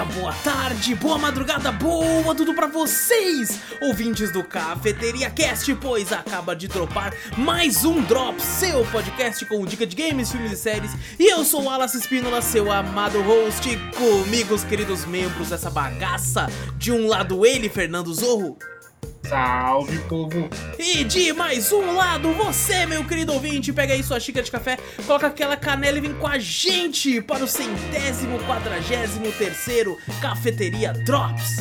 dia, boa tarde, boa madrugada, boa tudo pra vocês, ouvintes do Cafeteria Cast, pois acaba de dropar mais um Drop, seu podcast com dica de games, filmes e séries. E eu sou o Alas Espínola, seu amado host, comigo os queridos membros dessa bagaça. De um lado ele, Fernando Zorro. Salve, povo! E de mais um lado, você, meu querido ouvinte, pega aí sua xícara de café, coloca aquela canela e vem com a gente para o centésimo quadragésimo terceiro Cafeteria Drops.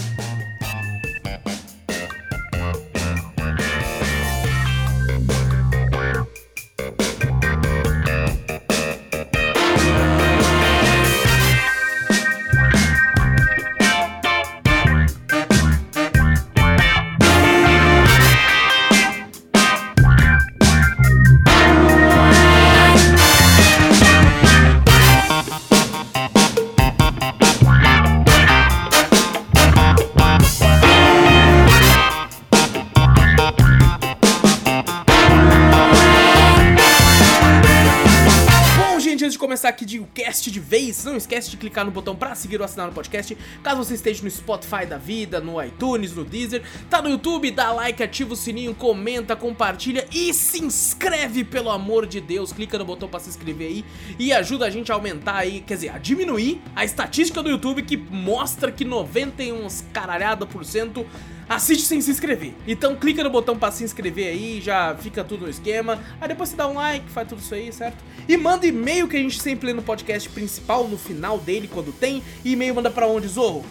Vez, não esquece de clicar no botão pra seguir ou assinar no podcast. Caso você esteja no Spotify da vida, no iTunes, no Deezer, tá no YouTube, dá like, ativa o sininho, comenta, compartilha e se inscreve, pelo amor de Deus. Clica no botão pra se inscrever aí e ajuda a gente a aumentar aí, quer dizer, a diminuir a estatística do YouTube que mostra que 91 caralhada por cento assiste sem se inscrever. Então clica no botão pra se inscrever aí, já fica tudo no esquema. Aí depois você dá um like, faz tudo isso aí, certo? E manda e-mail que a gente sempre lê no podcast principal, no final dele, quando tem. E e-mail manda pra onde, Zorro?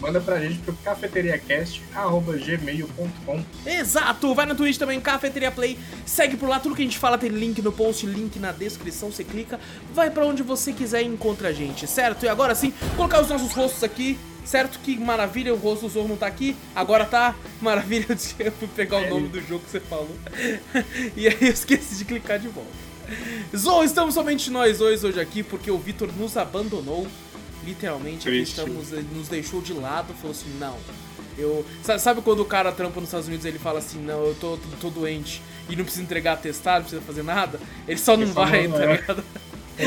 Manda pra gente pro cafeteriacast.gmail.com Exato! Vai na Twitch também, Cafeteria Play. Segue por lá, tudo que a gente fala tem link no post, link na descrição. Você clica, vai pra onde você quiser e encontra a gente, certo? E agora sim, colocar os nossos rostos aqui. Certo? Que maravilha, o rosto do Zorro não tá aqui. Agora tá. Maravilha, eu fui pegar o nome do jogo que você falou. e aí eu esqueci de clicar de volta. Zorro, estamos somente nós dois hoje aqui porque o Vitor nos abandonou. Literalmente, aqui Triste. estamos, ele nos deixou de lado. Falou assim: não. Eu, sa- sabe quando o cara trampa nos Estados Unidos e ele fala assim: não, eu tô, tô, tô doente e não precisa entregar atestado, não precisa fazer nada? Ele só não Ele só vai, tá vai. ligado?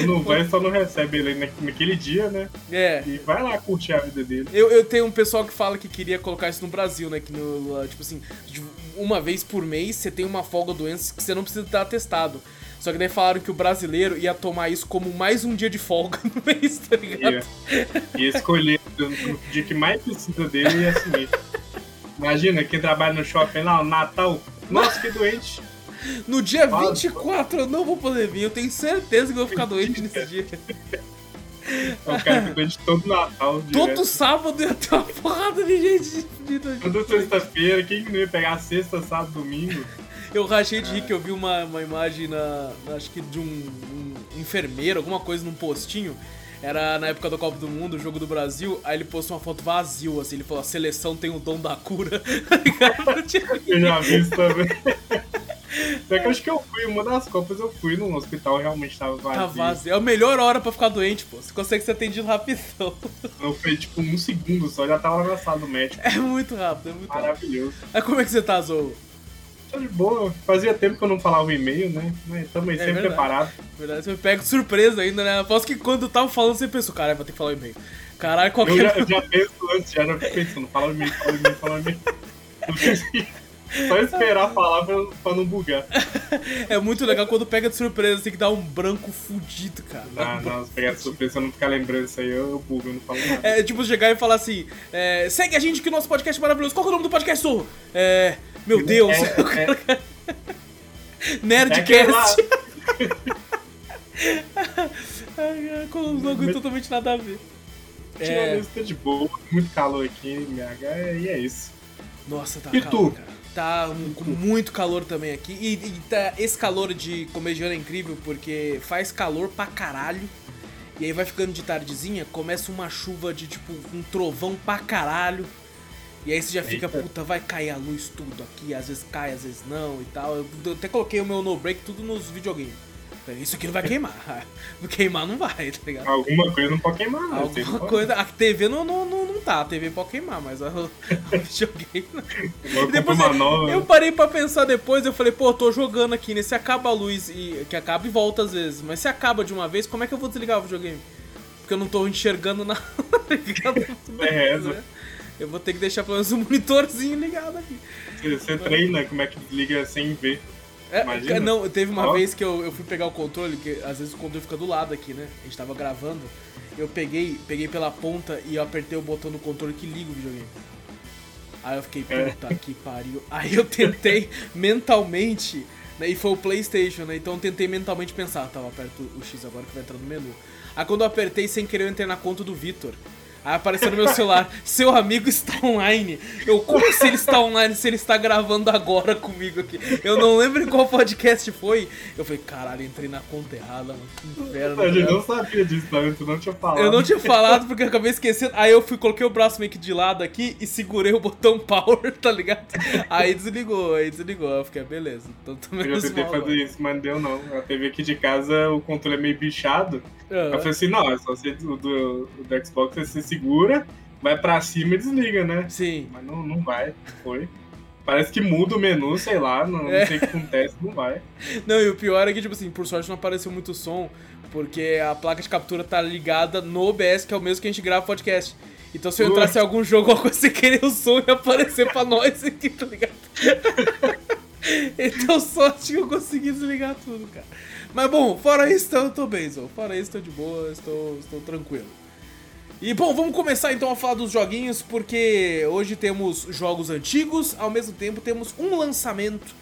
Não vai, só não recebe ele na- naquele dia, né? É. E vai lá curtir a vida dele. Eu, eu tenho um pessoal que fala que queria colocar isso no Brasil, né? Que no, tipo assim, uma vez por mês você tem uma folga doença que você não precisa estar atestado. Só que daí falaram que o brasileiro ia tomar isso como mais um dia de folga no mês, tá ligado? Ia, ia escolher no no dia que mais precisa dele e assumir. Imagina quem trabalha no shopping lá, o Natal. Nossa, que doente. No dia Fala. 24 eu não vou poder vir, eu tenho certeza que eu vou ficar doente nesse dia. É o cara que doente todo Natal. Todo direto. sábado ia ter uma porrada de gente. Toda sexta-feira, quem que não ia pegar sexta, sábado, domingo? Eu rachei de rir que eu vi uma, uma imagem na, na- Acho que de um, um enfermeiro, alguma coisa num postinho. Era na época do Copa do Mundo, o jogo do Brasil. Aí ele postou uma foto vazio, assim. Ele falou: a seleção tem o dom da cura. Eu já vi isso também. Só que eu acho que eu fui, uma das Copas eu fui no hospital, realmente tava vazio. Tá vazio. É a melhor hora pra ficar doente, pô. Você consegue ser atendido rapidão. Eu fui tipo um segundo só, já tava sala do médico. É muito rápido, é muito rápido. Maravilhoso. Aí como é que você tá, Zou? Tô de boa, fazia tempo que eu não falava o e-mail, né? Mas tamo aí É sempre verdade. preparado. Verdade, você me pega de surpresa ainda, né? Aposto que quando eu tava falando, você pensou, caralho, vou ter que falar o e-mail. Caralho, Eu qualquer. já, eu já penso antes, já, já pensando, fala o e-mail, fala o e-mail, fala e-mail. Eu Só esperar falar pra, pra não bugar. É muito legal quando pega de surpresa, tem que dar um branco fudido, cara. Não, não, se pegar de surpresa, eu não ficar lembrando isso aí, eu, eu bugo, eu não falo nada. É tipo chegar e falar assim: é, segue a gente que o nosso podcast é maravilhoso. Qual que é o nome do podcast, Zorro? É. Meu Deus, É, é, é Nerdcast. Ai, com um bagulho totalmente nada a ver. É, tá de boa, muito calor aqui em BH, e é isso. nossa, tá E calor, tu? cara. Tá com muito calor também aqui. E, e tá, esse calor de comediano é incrível porque faz calor pra caralho. E aí vai ficando de tardezinha, começa uma chuva de tipo um trovão pra caralho. E aí você já fica, Eita. puta, vai cair a luz tudo aqui, às vezes cai, às vezes não e tal. Eu até coloquei o meu no break tudo nos videogames. Isso aqui não vai queimar. Não queimar não vai, tá ligado? Alguma coisa não pode queimar, não. Alguma Vocês podem- coisa. A TV não, não, não, não tá, a TV pode queimar, mas o videogame não. Eu depois eu, nova. eu parei pra pensar depois, eu falei, pô, eu tô jogando aqui, né? Se acaba a luz e. que acaba e volta às vezes, mas se acaba de uma vez, como é que eu vou desligar o videogame? porque eu não tô enxergando nada ligado. É, reza. Eu vou ter que deixar pelo menos um monitorzinho ligado aqui. Você, treina como é que desliga sem ver. É, não, teve uma Ó. vez que eu, eu fui pegar o controle, que às vezes o controle fica do lado aqui, né? A gente tava gravando. Eu peguei, peguei pela ponta e eu apertei o botão do controle que liga o videogame. Aí eu fiquei, É. puta que pariu. Aí eu tentei mentalmente, né? E foi o Playstation, né? Então eu tentei mentalmente pensar, tava aperto o X agora que vai entrar no menu. Aí quando eu apertei sem querer eu entrei na conta do Vitor. Aí apareceu no meu celular, seu amigo está online. Eu, como se ele está online, se ele está gravando agora comigo aqui? Eu não lembro em qual podcast foi. Eu falei, caralho, entrei na conta errada, mano. Que inferno. A gente né? não sabia disso, tá? Tu não tinha falado. Eu não tinha falado porque eu acabei esquecendo. Aí eu fui, coloquei o braço meio que de lado aqui e segurei o botão power, tá ligado? Aí desligou, aí desligou. Eu fiquei, beleza. Então Eu tentei mal fazer agora. isso, mas não deu não. A TV aqui de casa, o controle é meio bichado. Aí eu falei assim, não, é só você, do, o do Xbox você segura, vai pra cima e desliga, né? Sim. Mas não, não vai, foi. Parece que muda o menu, sei lá, não, É. não sei o que acontece, não vai. Não, e o pior é que, tipo assim, por sorte não apareceu muito som, porque a placa de captura tá ligada no OBS, que é o mesmo que a gente grava podcast. Então se eu entrasse em algum jogo, alguma coisa, você querer o som ia aparecer pra nós aqui, tá ligado? então sorte que eu consegui desligar tudo, cara. Mas bom, fora isso, eu tô bem, Zô. Fora isso, tô de boa, estou, estou tranquilo. E bom, vamos começar então a falar dos joguinhos, porque hoje temos jogos antigos, ao mesmo tempo temos um lançamento,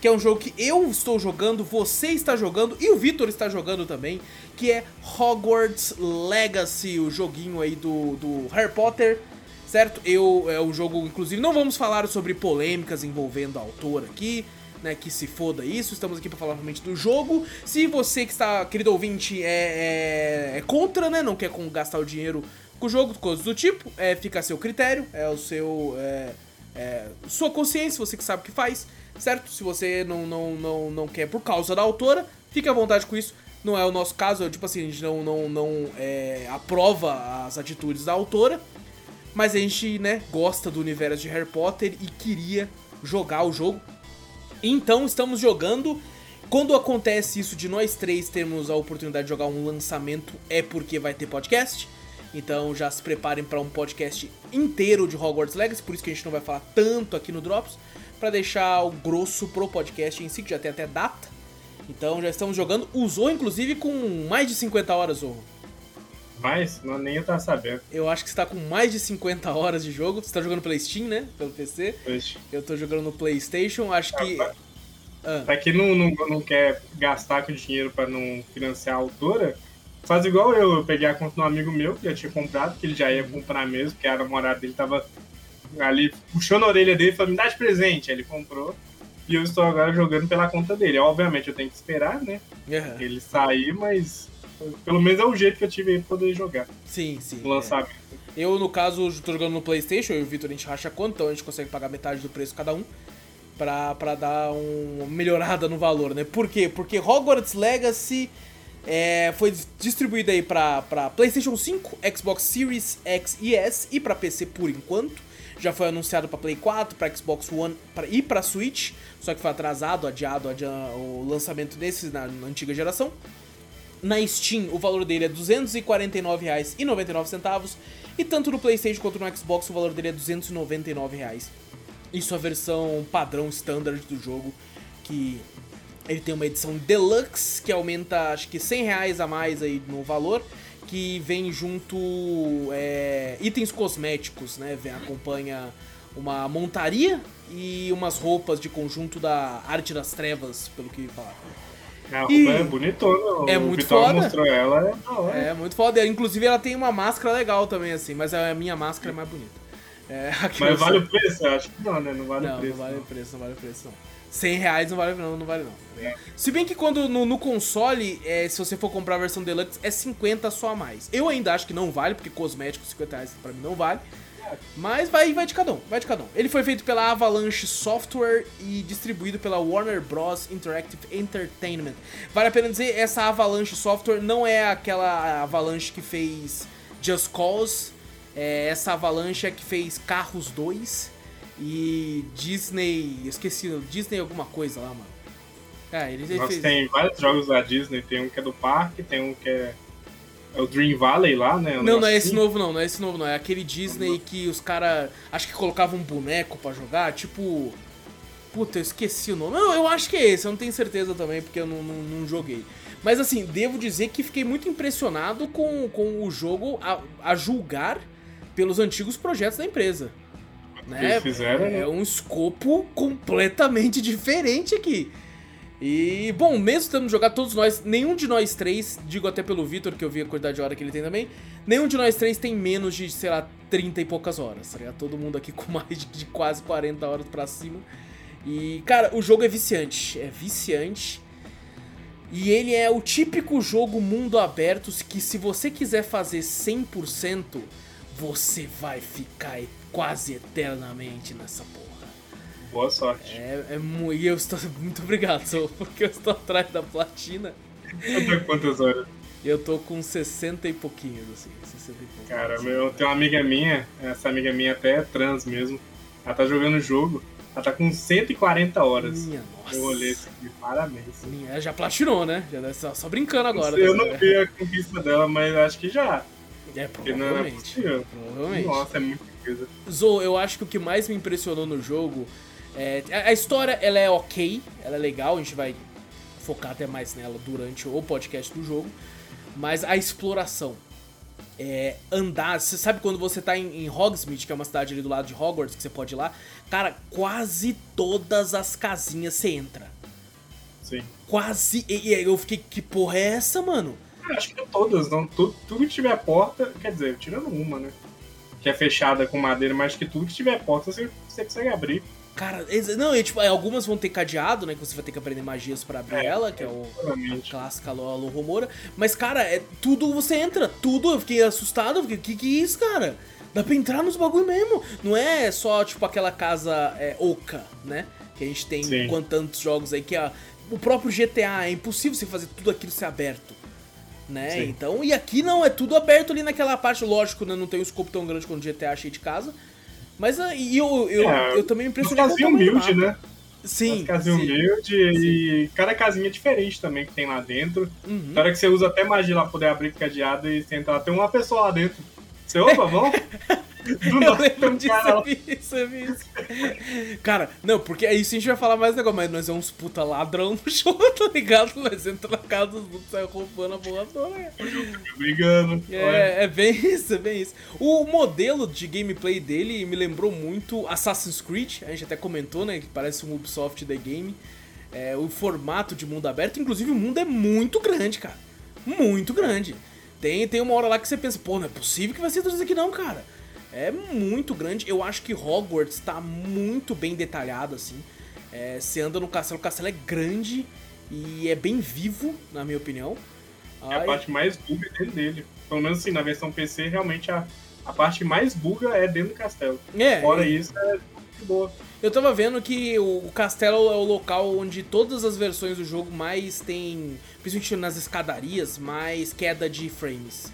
que é um jogo que eu estou jogando, você está jogando e o Vitor está jogando também, que é Hogwarts Legacy, o joguinho aí do, do Harry Potter, certo? Eu é o jogo, inclusive, não vamos falar sobre polêmicas envolvendo a autora aqui, né, que se foda isso, estamos aqui para falar realmente do jogo. Se você que está, querido ouvinte, é, é, é contra, né, não quer com- gastar o dinheiro com o jogo, coisas do tipo, é, fica a seu critério, é o seu, é, é, sua consciência, você que sabe o que faz, certo? Se você não, não, não, não quer por causa da autora, fique à vontade com isso. Não é o nosso caso, é, tipo assim, a gente não, não, não é, aprova as atitudes da autora, mas a gente, né, gosta do universo de Harry Potter e queria jogar o jogo. Então estamos jogando. Quando acontece isso de nós três termos a oportunidade de jogar um lançamento, é porque vai ter podcast. Então já se preparem para um podcast inteiro de Hogwarts Legacy, por isso que a gente não vai falar tanto aqui no Drops, para deixar o grosso pro podcast em si, que já tem até data. Então já estamos jogando. Usou inclusive com mais de 50 horas, Zorro. Mas não, nem eu tava sabendo. Eu acho que está com mais de 50 horas de jogo. Você tá jogando pela Steam, né? Pelo PC. Poxa. Eu tô jogando no PlayStation. Acho que. Ah, Ah, Pra quem não, não, não quer gastar com dinheiro pra não financiar a autora, faz igual eu. Eu peguei a conta de um amigo meu que já tinha comprado, que ele já ia comprar mesmo, porque a namorada dele tava ali puxando a orelha dele e falou: me dá de presente. Aí ele comprou. E eu estou agora jogando pela conta dele. Obviamente eu tenho que esperar, né? aham. Ele sair, mas pelo menos é o jeito que eu tive aí pra poder jogar Sim, sim. o lançamento. é. Eu, no caso, tô jogando no PlayStation. Eu e o Vitor a gente racha quanto, então a gente consegue pagar metade do preço cada um. Pra, pra dar um- uma melhorada no valor, né? Por quê? Porque Hogwarts Legacy é, foi distribuído aí pra, pra PlayStation 5, Xbox Series X e S e pra PC por enquanto. Já foi anunciado pra Play 4, pra Xbox One pra, e pra Switch, só que foi atrasado, adiado, adia- o lançamento desses na, na antiga geração. Na Steam, o valor dele é R$ 249,99 e tanto no PlayStation quanto no Xbox o valor dele é 299 reais. Isso é a versão padrão standard do jogo, que ele tem uma edição deluxe que aumenta acho que 100 reais a mais aí no valor, que vem junto é, itens cosméticos, né? Vem, acompanha uma montaria e umas roupas de conjunto da Arte das Trevas, pelo que falaram. A roupa E- é bonitona. É o muito Vitor foda. mostrou ela, é. É, muito foda. Inclusive ela tem uma máscara legal também, assim, mas a minha máscara é mais bonita. É, Mas vale sou- o preço? Eu acho que não, né? Não vale Não, o preço. não vale o preço, não vale o preço, não. 100 reais não vale não, não vale não. Se bem que quando no, no console, é, se você for comprar a versão Deluxe, é 50 só a mais. Eu ainda acho que não vale, porque cosmético 50 reais pra mim não vale. Mas vai, vai de cada um, vai de cada um. Ele foi feito pela Avalanche Software e distribuído pela Warner Bros. Interactive Entertainment. Vale a pena dizer, essa Avalanche Software não é aquela Avalanche que fez Just Cause. É essa Avalanche é que fez Carros 2 e Disney. Esqueci, Disney alguma coisa lá, mano. É, ele, ele Nossa, fez. tem vários jogos da Disney. Tem um que é do parque, tem um que é é o Dream Valley lá, né? Um Não, não é esse assim. novo não, não é esse novo não. É aquele Disney que os caras acho que colocavam um boneco pra jogar, tipo. Puta, eu esqueci o nome. Não, eu acho que é esse, eu não tenho certeza também, porque eu não, não, não joguei. Mas assim, devo dizer que fiquei muito impressionado com, com o jogo a, a julgar pelos antigos projetos da empresa. Né? Eles fizeram, né? É um escopo completamente diferente aqui. E, bom, mesmo tendo jogado todos nós, nenhum de nós três, digo até pelo Vitor, que eu vi a quantidade de hora que ele tem também, nenhum de nós três tem menos de, sei lá, 30 e poucas horas, tá ligado? Todo mundo aqui com mais de, quase 40 horas pra cima. E, cara, o jogo é viciante, é viciante. E ele é o típico jogo mundo aberto que se você quiser fazer 100%, você vai ficar quase eternamente nessa porra. Boa sorte. É, é muito. E eu estou. Muito obrigado, Sol, porque eu estou atrás da platina. Eu tô com quantas horas? Eu tô com 60 e pouquinhos, assim. 60 e pouquinhos. Cara, meu, tem uma amiga minha, essa amiga minha até é trans mesmo. Ela tá jogando o jogo, ela tá com 140 horas. Minha nossa. Eu olhei isso aqui, parabéns. Minha, ela já platinou, né? Já só, só brincando agora. eu né? não vi a conquista dela, mas acho que já. É, Porque não é provavelmente. possível. Provavelmente. Nossa, é muita coisa. Zou, eu acho que o que mais me impressionou no jogo é. A história, ela é ok, ela é legal, a gente vai focar até mais nela durante o podcast do jogo. Mas a exploração. É, andar, você sabe quando você tá em, em Hogsmeade, que é uma cidade ali do lado de Hogwarts, que você pode ir lá? Cara, quase todas as casinhas você entra. Sim. Quase. E, e aí eu fiquei, que porra é essa, mano? Acho que todas, não. Tudo, tudo que tiver porta, quer dizer, tirando uma, né? Que é fechada com madeira, mas acho que tudo que tiver porta você, você consegue abrir. Cara, não, e, tipo, algumas vão ter cadeado, né? Que você vai ter que aprender magias pra abrir É, ela, que é o. A Provavelmente. clássica Lolo Romora. Mas, cara, é tudo você entra, tudo. Eu fiquei assustado, fiquei, que que é isso, cara? Dá pra entrar nos bagulho mesmo. Não é só, tipo, aquela casa é, oca, né? Que a gente tem Sim. com tantos jogos aí, que é o próprio GTA. É impossível você fazer tudo aquilo ser aberto. Né? Sim. Então, e aqui não, é tudo aberto ali naquela parte, lógico, né? Não tem um escopo tão grande quanto o GTA cheio de casa. Mas ah, e eu, eu, É, eu também me impressionei com o casinha humilde, né? Sim. As casinhas sim. humilde e cada casinha é diferente também que tem lá dentro. Uhum. Na hora que você usa até magia lá pra poder abrir cadeado e você entra lá, tem uma pessoa lá dentro. Você, opa, vamos? Do Eu lembro disso, cara eu lá. vi isso, eu vi isso. Cara, não, porque aí sim a gente vai falar mais negócio, mas nós é uns puta ladrão no show, tá ligado? Nós entra na casa dos outros, sai roubando a porra toda. brigando. É, é bem isso, é bem isso. O modelo de gameplay dele me lembrou muito Assassin's Creed, a gente até comentou, né, que parece um Ubisoft The Game. É, o formato de mundo aberto, inclusive o mundo é muito grande, cara. Muito grande. Tem, tem uma hora lá que você pensa, pô, não é possível que vai ser tudo isso aqui não, cara. É muito grande. Eu acho que Hogwarts tá muito bem detalhado, assim. É, você anda no castelo, o castelo é grande e é bem vivo, na minha opinião. É a Ai, parte mais buga é dentro dele. Pelo menos assim, na versão PC, realmente a, a parte mais buga é dentro do castelo. é, Fora é, isso, é muito boa. Eu tava vendo que o castelo é o local onde todas as versões do jogo mais tem, principalmente nas escadarias, mais queda de frames.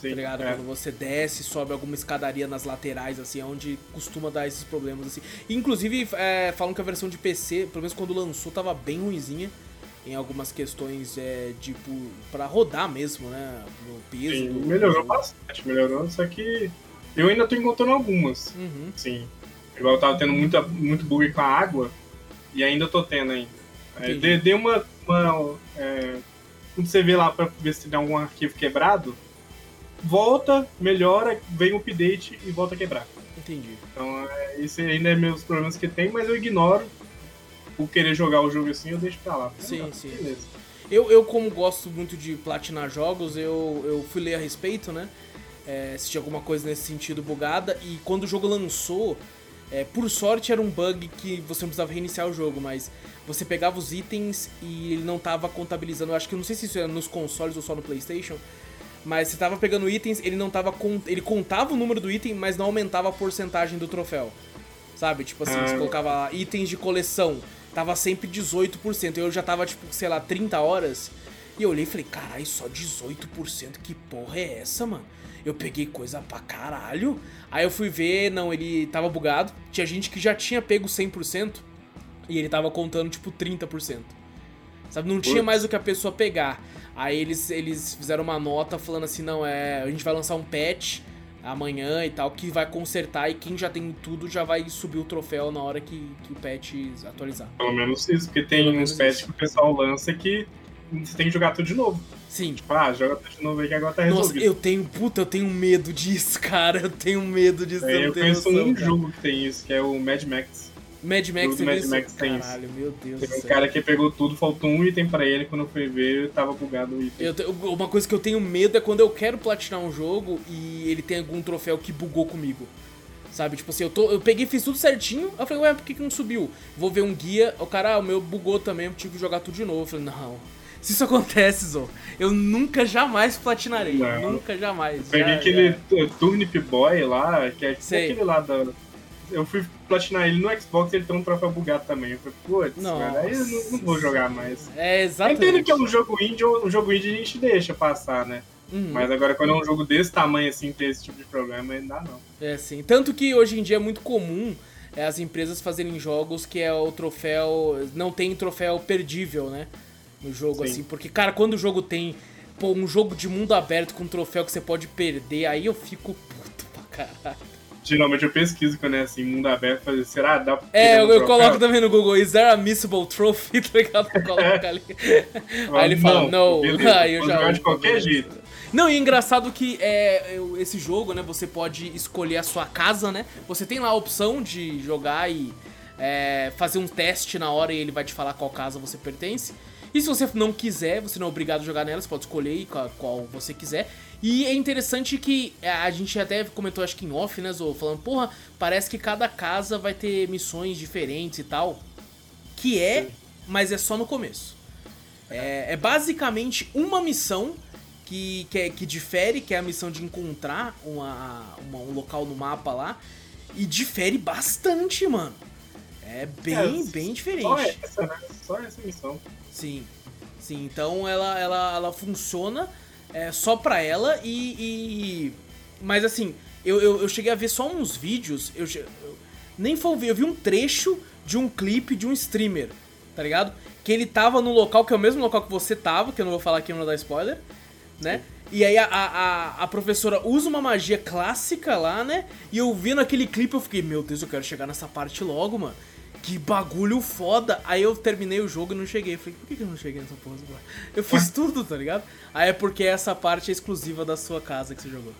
Sim, Tá ligado? é. Quando você desce, sobe alguma escadaria nas laterais, assim, é onde costuma dar esses problemas, assim. Inclusive, é, falam que a versão de PC, pelo menos quando lançou, tava bem ruinzinha. Em algumas questões, é, tipo, pra rodar mesmo, né? No peso. Sim, do- melhorou bastante, melhorou, só que eu ainda tô encontrando algumas. Uhum. Sim. Igual eu tava tendo muita, muito bug com a água, e ainda tô tendo ainda. É, dê, dê uma. uma é, quando você vê lá pra ver se tem algum arquivo quebrado, volta, melhora, vem um update e volta a quebrar. Entendi. Então, é, esse ainda é meus problemas que tem, mas eu ignoro o querer jogar o jogo assim, eu deixo pra lá. Sim, sim. Beleza. Eu, eu, como gosto muito de platinar jogos, eu, eu fui ler a respeito, né? É, se tinha alguma coisa nesse sentido bugada. E quando o jogo lançou, é, por sorte era um bug que você não precisava reiniciar o jogo, mas você pegava os itens e ele não tava contabilizando. Eu acho que não sei se isso era nos consoles ou só no PlayStation. Mas você tava pegando itens, ele não tava. con- Ele contava o número do item, mas não aumentava a porcentagem do troféu. Sabe? Tipo assim, você Ah. colocava lá, itens de coleção, tava sempre 18%. Eu já tava, tipo, sei lá, 30 horas. E eu olhei e falei, caralho, só 18%? Que porra é essa, mano? Eu peguei coisa pra caralho. Aí eu fui ver, não, ele tava bugado. Tinha gente que já tinha pego 100% e ele tava contando, tipo, 30%. Sabe? Não tinha mais o que a pessoa pegar. Aí eles, eles fizeram uma nota falando assim, não, é. A gente vai lançar um patch amanhã e tal, que vai consertar e quem já tem tudo já vai subir o troféu na hora que, que o patch atualizar. Pelo menos isso, porque tem uns patches que o pessoal lança que você tem que jogar tudo de novo. Sim. Tipo, ah, joga tudo de novo aí que agora tá resolvido. Nossa, eu tenho, puta, eu tenho medo disso, cara. Eu tenho medo disso. É, eu conheço noção, um cara. jogo que tem isso, que é o Mad Max. Mad Max tem Mad Max tem Caralho, isso. meu Deus do um céu. cara que pegou tudo, faltou um item pra ele, quando eu fui ver, tava bugado o item. Eu uma coisa que eu tenho medo é quando eu quero platinar um jogo e ele tem algum troféu que bugou comigo. Sabe? Tipo assim, eu, tô, eu peguei fiz tudo certinho, eu falei, ué, por que, que não subiu? Vou ver um guia, o cara, ah, o meu bugou também, eu tive que jogar tudo de novo. Eu falei, não. Se isso acontece, Zô, eu nunca jamais platinarei. Não. Nunca jamais. Peguei Já- aquele já. tu- Turnip Boy lá, que é tipo aquele lá da. Eu fui platinar ele no Xbox ele tem um troféu bugado também. Eu falei, putz, aí eu não, não vou jogar mais. É Eu exatamente. entendo que é um jogo indie, um jogo indie a gente deixa passar, né? Uhum. Mas agora quando é um jogo desse tamanho assim, ter esse tipo de problema, não dá não. É sim. Tanto que hoje em dia é muito comum é, as empresas fazerem jogos que é o troféu. Não tem troféu perdível, né? No jogo, Sim. assim. Porque, cara, quando o jogo tem. Pô, um jogo de mundo aberto com troféu que você pode perder, aí eu fico puto pra caralho. Geralmente eu pesquiso quando é assim, mundo aberto, fazer, será? Dá pra É, eu, eu coloco também no Google, is there a missable trophy? Tá ligado? Eu coloco ali. Aí ele fala, não, beleza, aí eu já. jogar de qualquer beleza. jeito. Não, e é engraçado que é, esse jogo, né, você pode escolher a sua casa, né? Você tem lá a opção de jogar e é, fazer um teste na hora e ele vai te falar qual casa você pertence. E se você não quiser, você não é obrigado a jogar nela, você pode escolher qual, qual você quiser. E é interessante que é, a gente até comentou, acho que em off, né, Zo? Falando, porra, parece que cada casa vai ter missões diferentes e tal. Que é, mas é só no começo. É, é basicamente uma missão que, que, é- que difere, que é a missão de encontrar uma, uma- um local no mapa lá. E difere bastante, mano. É bem, É, bem diferente. Só essa, né? Só essa missão. Sim, sim. Então ela, ela, ela funciona é, só pra ela e. e- Mas assim, eu, eu, eu cheguei a ver só uns vídeos. Eu, eu- nem foi vídeo, eu vi um trecho de um clipe de um streamer, tá ligado? Que ele tava no local que é o mesmo local que você tava, que eu não vou falar aqui, não vou dar spoiler, né? E aí a, a- a professora usa uma magia clássica lá, né? E eu vendo aquele clipe eu fiquei, meu Deus, eu quero chegar nessa parte logo, mano. Que bagulho foda. Aí eu terminei o jogo e não cheguei. Falei, por que eu não cheguei nessa porra agora? Eu fiz tudo, tá ligado? Aí é porque essa parte é exclusiva da sua casa que você jogou.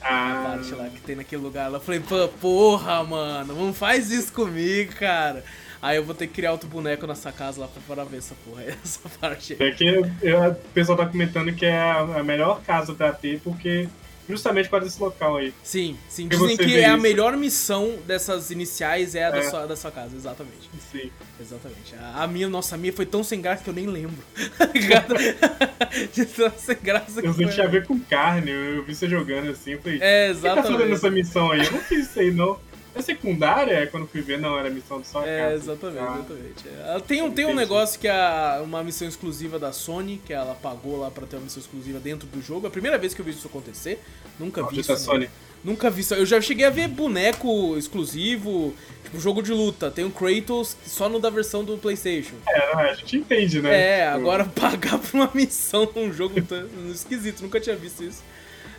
A Ah, parte lá que tem naquele lugar lá. Eu falei, pô, porra, mano, não faz isso comigo, cara. Aí eu vou ter que criar outro boneco nessa casa lá pra, ver essa porra, essa parte aí. É que o pessoal tá comentando que é a, a melhor casa pra ter, porque justamente por causa desse local aí. Sim, sim. Dizem você que é a melhor missão dessas iniciais é a Da, É. sua, da sua casa, exatamente. Sim. Exatamente. A, a minha, nossa, a minha foi tão sem graça que eu nem lembro. Tá? De tão sem graça que Eu que tinha a ver com carne, eu, eu vi você jogando assim, eu falei, É, o que tá fazendo exatamente. essa missão aí? Eu não fiz isso aí, não. É secundária? É Quando fui ver, não, era missão de só É, exatamente, Ah, exatamente. É, ela Tem um, tem um negócio que é uma missão exclusiva da Sony, que ela pagou lá pra ter uma missão exclusiva dentro do jogo. É a primeira vez que eu vi isso acontecer. Nunca vi isso. Sony. Nunca vi isso. Eu já cheguei a ver boneco exclusivo, tipo jogo de luta. Tem o Kratos só no da versão do PlayStation. É, a gente entende, né? É, Tipo, agora pagar por uma missão num jogo tão esquisito, nunca tinha visto isso.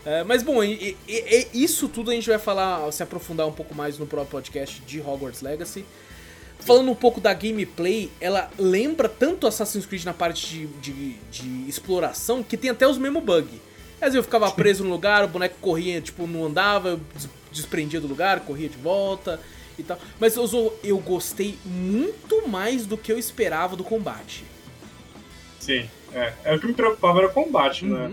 É, mas bom, e- e- e- isso tudo a gente vai falar, se aprofundar um pouco mais no próprio podcast de Hogwarts Legacy. Falando um pouco da gameplay, ela lembra tanto Assassin's Creed na parte de, de, de exploração que tem até os mesmos bugs. Às vezes eu ficava preso no lugar, o boneco corria, tipo, não andava, eu des- desprendia do lugar, corria de volta e tal. Mas eu, eu gostei muito mais do que eu esperava do combate. Sim, é. É o que me preocupava era o combate, né?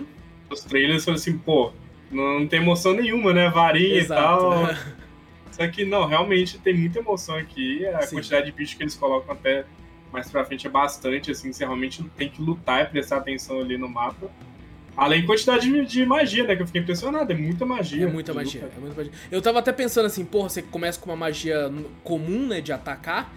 Os trailers foram assim, pô, não, tem emoção nenhuma, né? Varinha Exato. e tal. Só que não, realmente tem muita emoção aqui. A Sim. quantidade de bichos que eles colocam até mais pra frente é bastante, assim, você realmente tem que lutar e prestar atenção ali no mapa. Além da quantidade de, de magia, né? Que eu fiquei impressionado, é muita magia. É muita magia, luta. é muita magia. Eu tava até pensando assim, porra, você começa com uma magia comum, né, de atacar.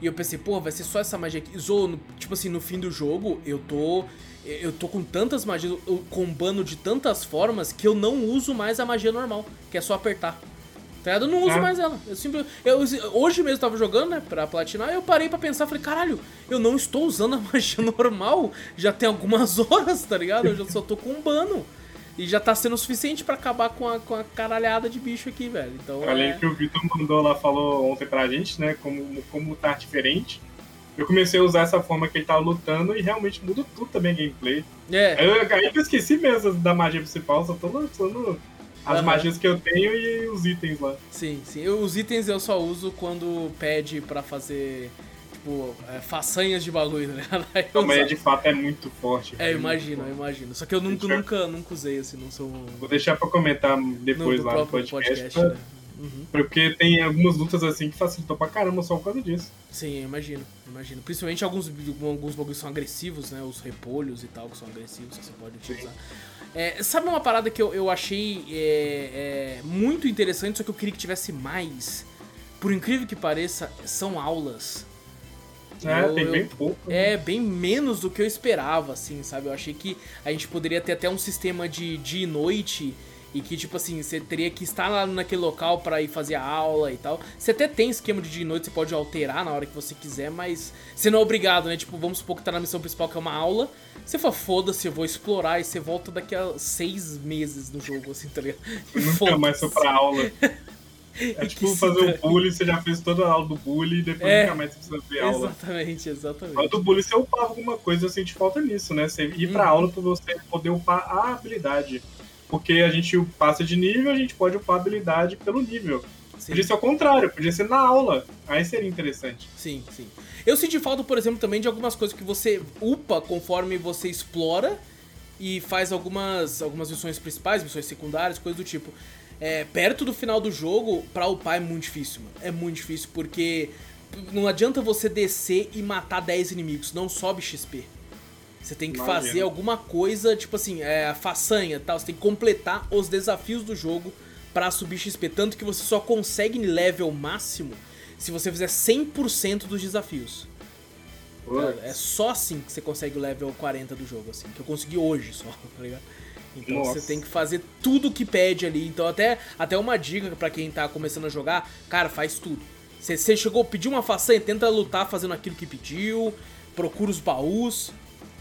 E eu pensei, porra, vai ser só essa magia aqui. Zou, tipo assim, no fim do jogo, eu tô. Eu tô com tantas magias, eu combando de tantas formas que eu não uso mais a magia normal, que é só apertar. Tá ligado? Eu não uso É. mais ela. Eu sempre, eu, hoje mesmo eu tava jogando, né, pra platinar, eu parei pra pensar, falei, caralho, eu não estou usando a magia normal já tem algumas horas, tá ligado? Eu já só tô com bano. E já tá sendo o suficiente pra acabar com a, com a caralhada de bicho aqui, velho. Então, Além é... que o Vitor mandou lá, falou ontem pra gente, né? Como, como tá diferente. Eu comecei a usar essa forma que ele tava lutando e realmente muda tudo também a gameplay. É, eu, aí eu esqueci mesmo da magia principal, só tô lançando as Aham. magias que eu tenho e os itens lá. sim, sim. Eu- os itens eu só uso quando pede pra fazer, tipo, é, façanhas de bagulho, né? Aí eu A magia uso. de fato é muito forte. É, imagino, eu imagino. Só que eu nunca, Deixa- nunca, nunca usei, assim, não sou... Vou deixar pra comentar depois no lá no podcast. podcast, pra- né? Uhum. Porque tem algumas lutas assim que facilitou pra caramba só por causa disso. Sim, eu imagino, imagino. Principalmente alguns, alguns bagulhos são agressivos, né? Os repolhos e tal, que são agressivos, que você pode utilizar. É, sabe uma parada que eu, eu achei é, é, muito interessante, só que eu queria que tivesse mais? Por incrível que pareça, são aulas. É, Eu- tem bem pouco. É, bem menos do que eu esperava, assim, sabe? Eu achei que a gente poderia ter até um sistema de dia e noite e que, tipo assim, você teria que estar lá naquele local pra ir fazer a aula e tal. Você até tem esquema de dia e noite, você pode alterar na hora que você quiser, mas você não é obrigado, né? Tipo, vamos supor que tá na missão principal, que é uma aula. Você fala, foda-se, eu vou explorar e você volta daqui a seis meses no jogo, assim, tá ligado? Nunca mais foi foda-se. pra aula. É tipo que fazer o bullying, você já fez toda a aula do bullying e depois É. nunca mais você precisa ver aula. Exatamente, Mas exatamente. do bullying você upava alguma coisa, eu senti falta nisso, né? Você ir pra Uhum. aula pra você poder upar a habilidade. Porque a gente passa de nível, a gente pode upar a habilidade pelo nível. Sim. Podia ser o contrário, podia ser na aula. Aí seria interessante. Sim, sim. Eu senti falta, por exemplo, também de algumas coisas que você upa conforme você explora e faz algumas, algumas missões principais, missões secundárias, coisas do tipo. É, perto do final do jogo, pra upar é muito difícil, mano. É muito difícil, porque não adianta você descer e matar 10 inimigos, não sobe XP. Você tem que Imagino. fazer alguma coisa, tipo assim, é, façanha tal. Você tem que completar os desafios do jogo pra subir XP. Tanto que você só consegue level máximo se você fizer 100% dos desafios. É só assim que você consegue o level 40 do jogo, assim. Que eu consegui hoje só, tá ligado? Então Nossa. você tem que fazer tudo que pede ali. Então até, até uma dica pra quem tá começando a jogar, cara, faz tudo. Você, você chegou, pediu uma façanha, tenta lutar fazendo aquilo que pediu, procura os baús,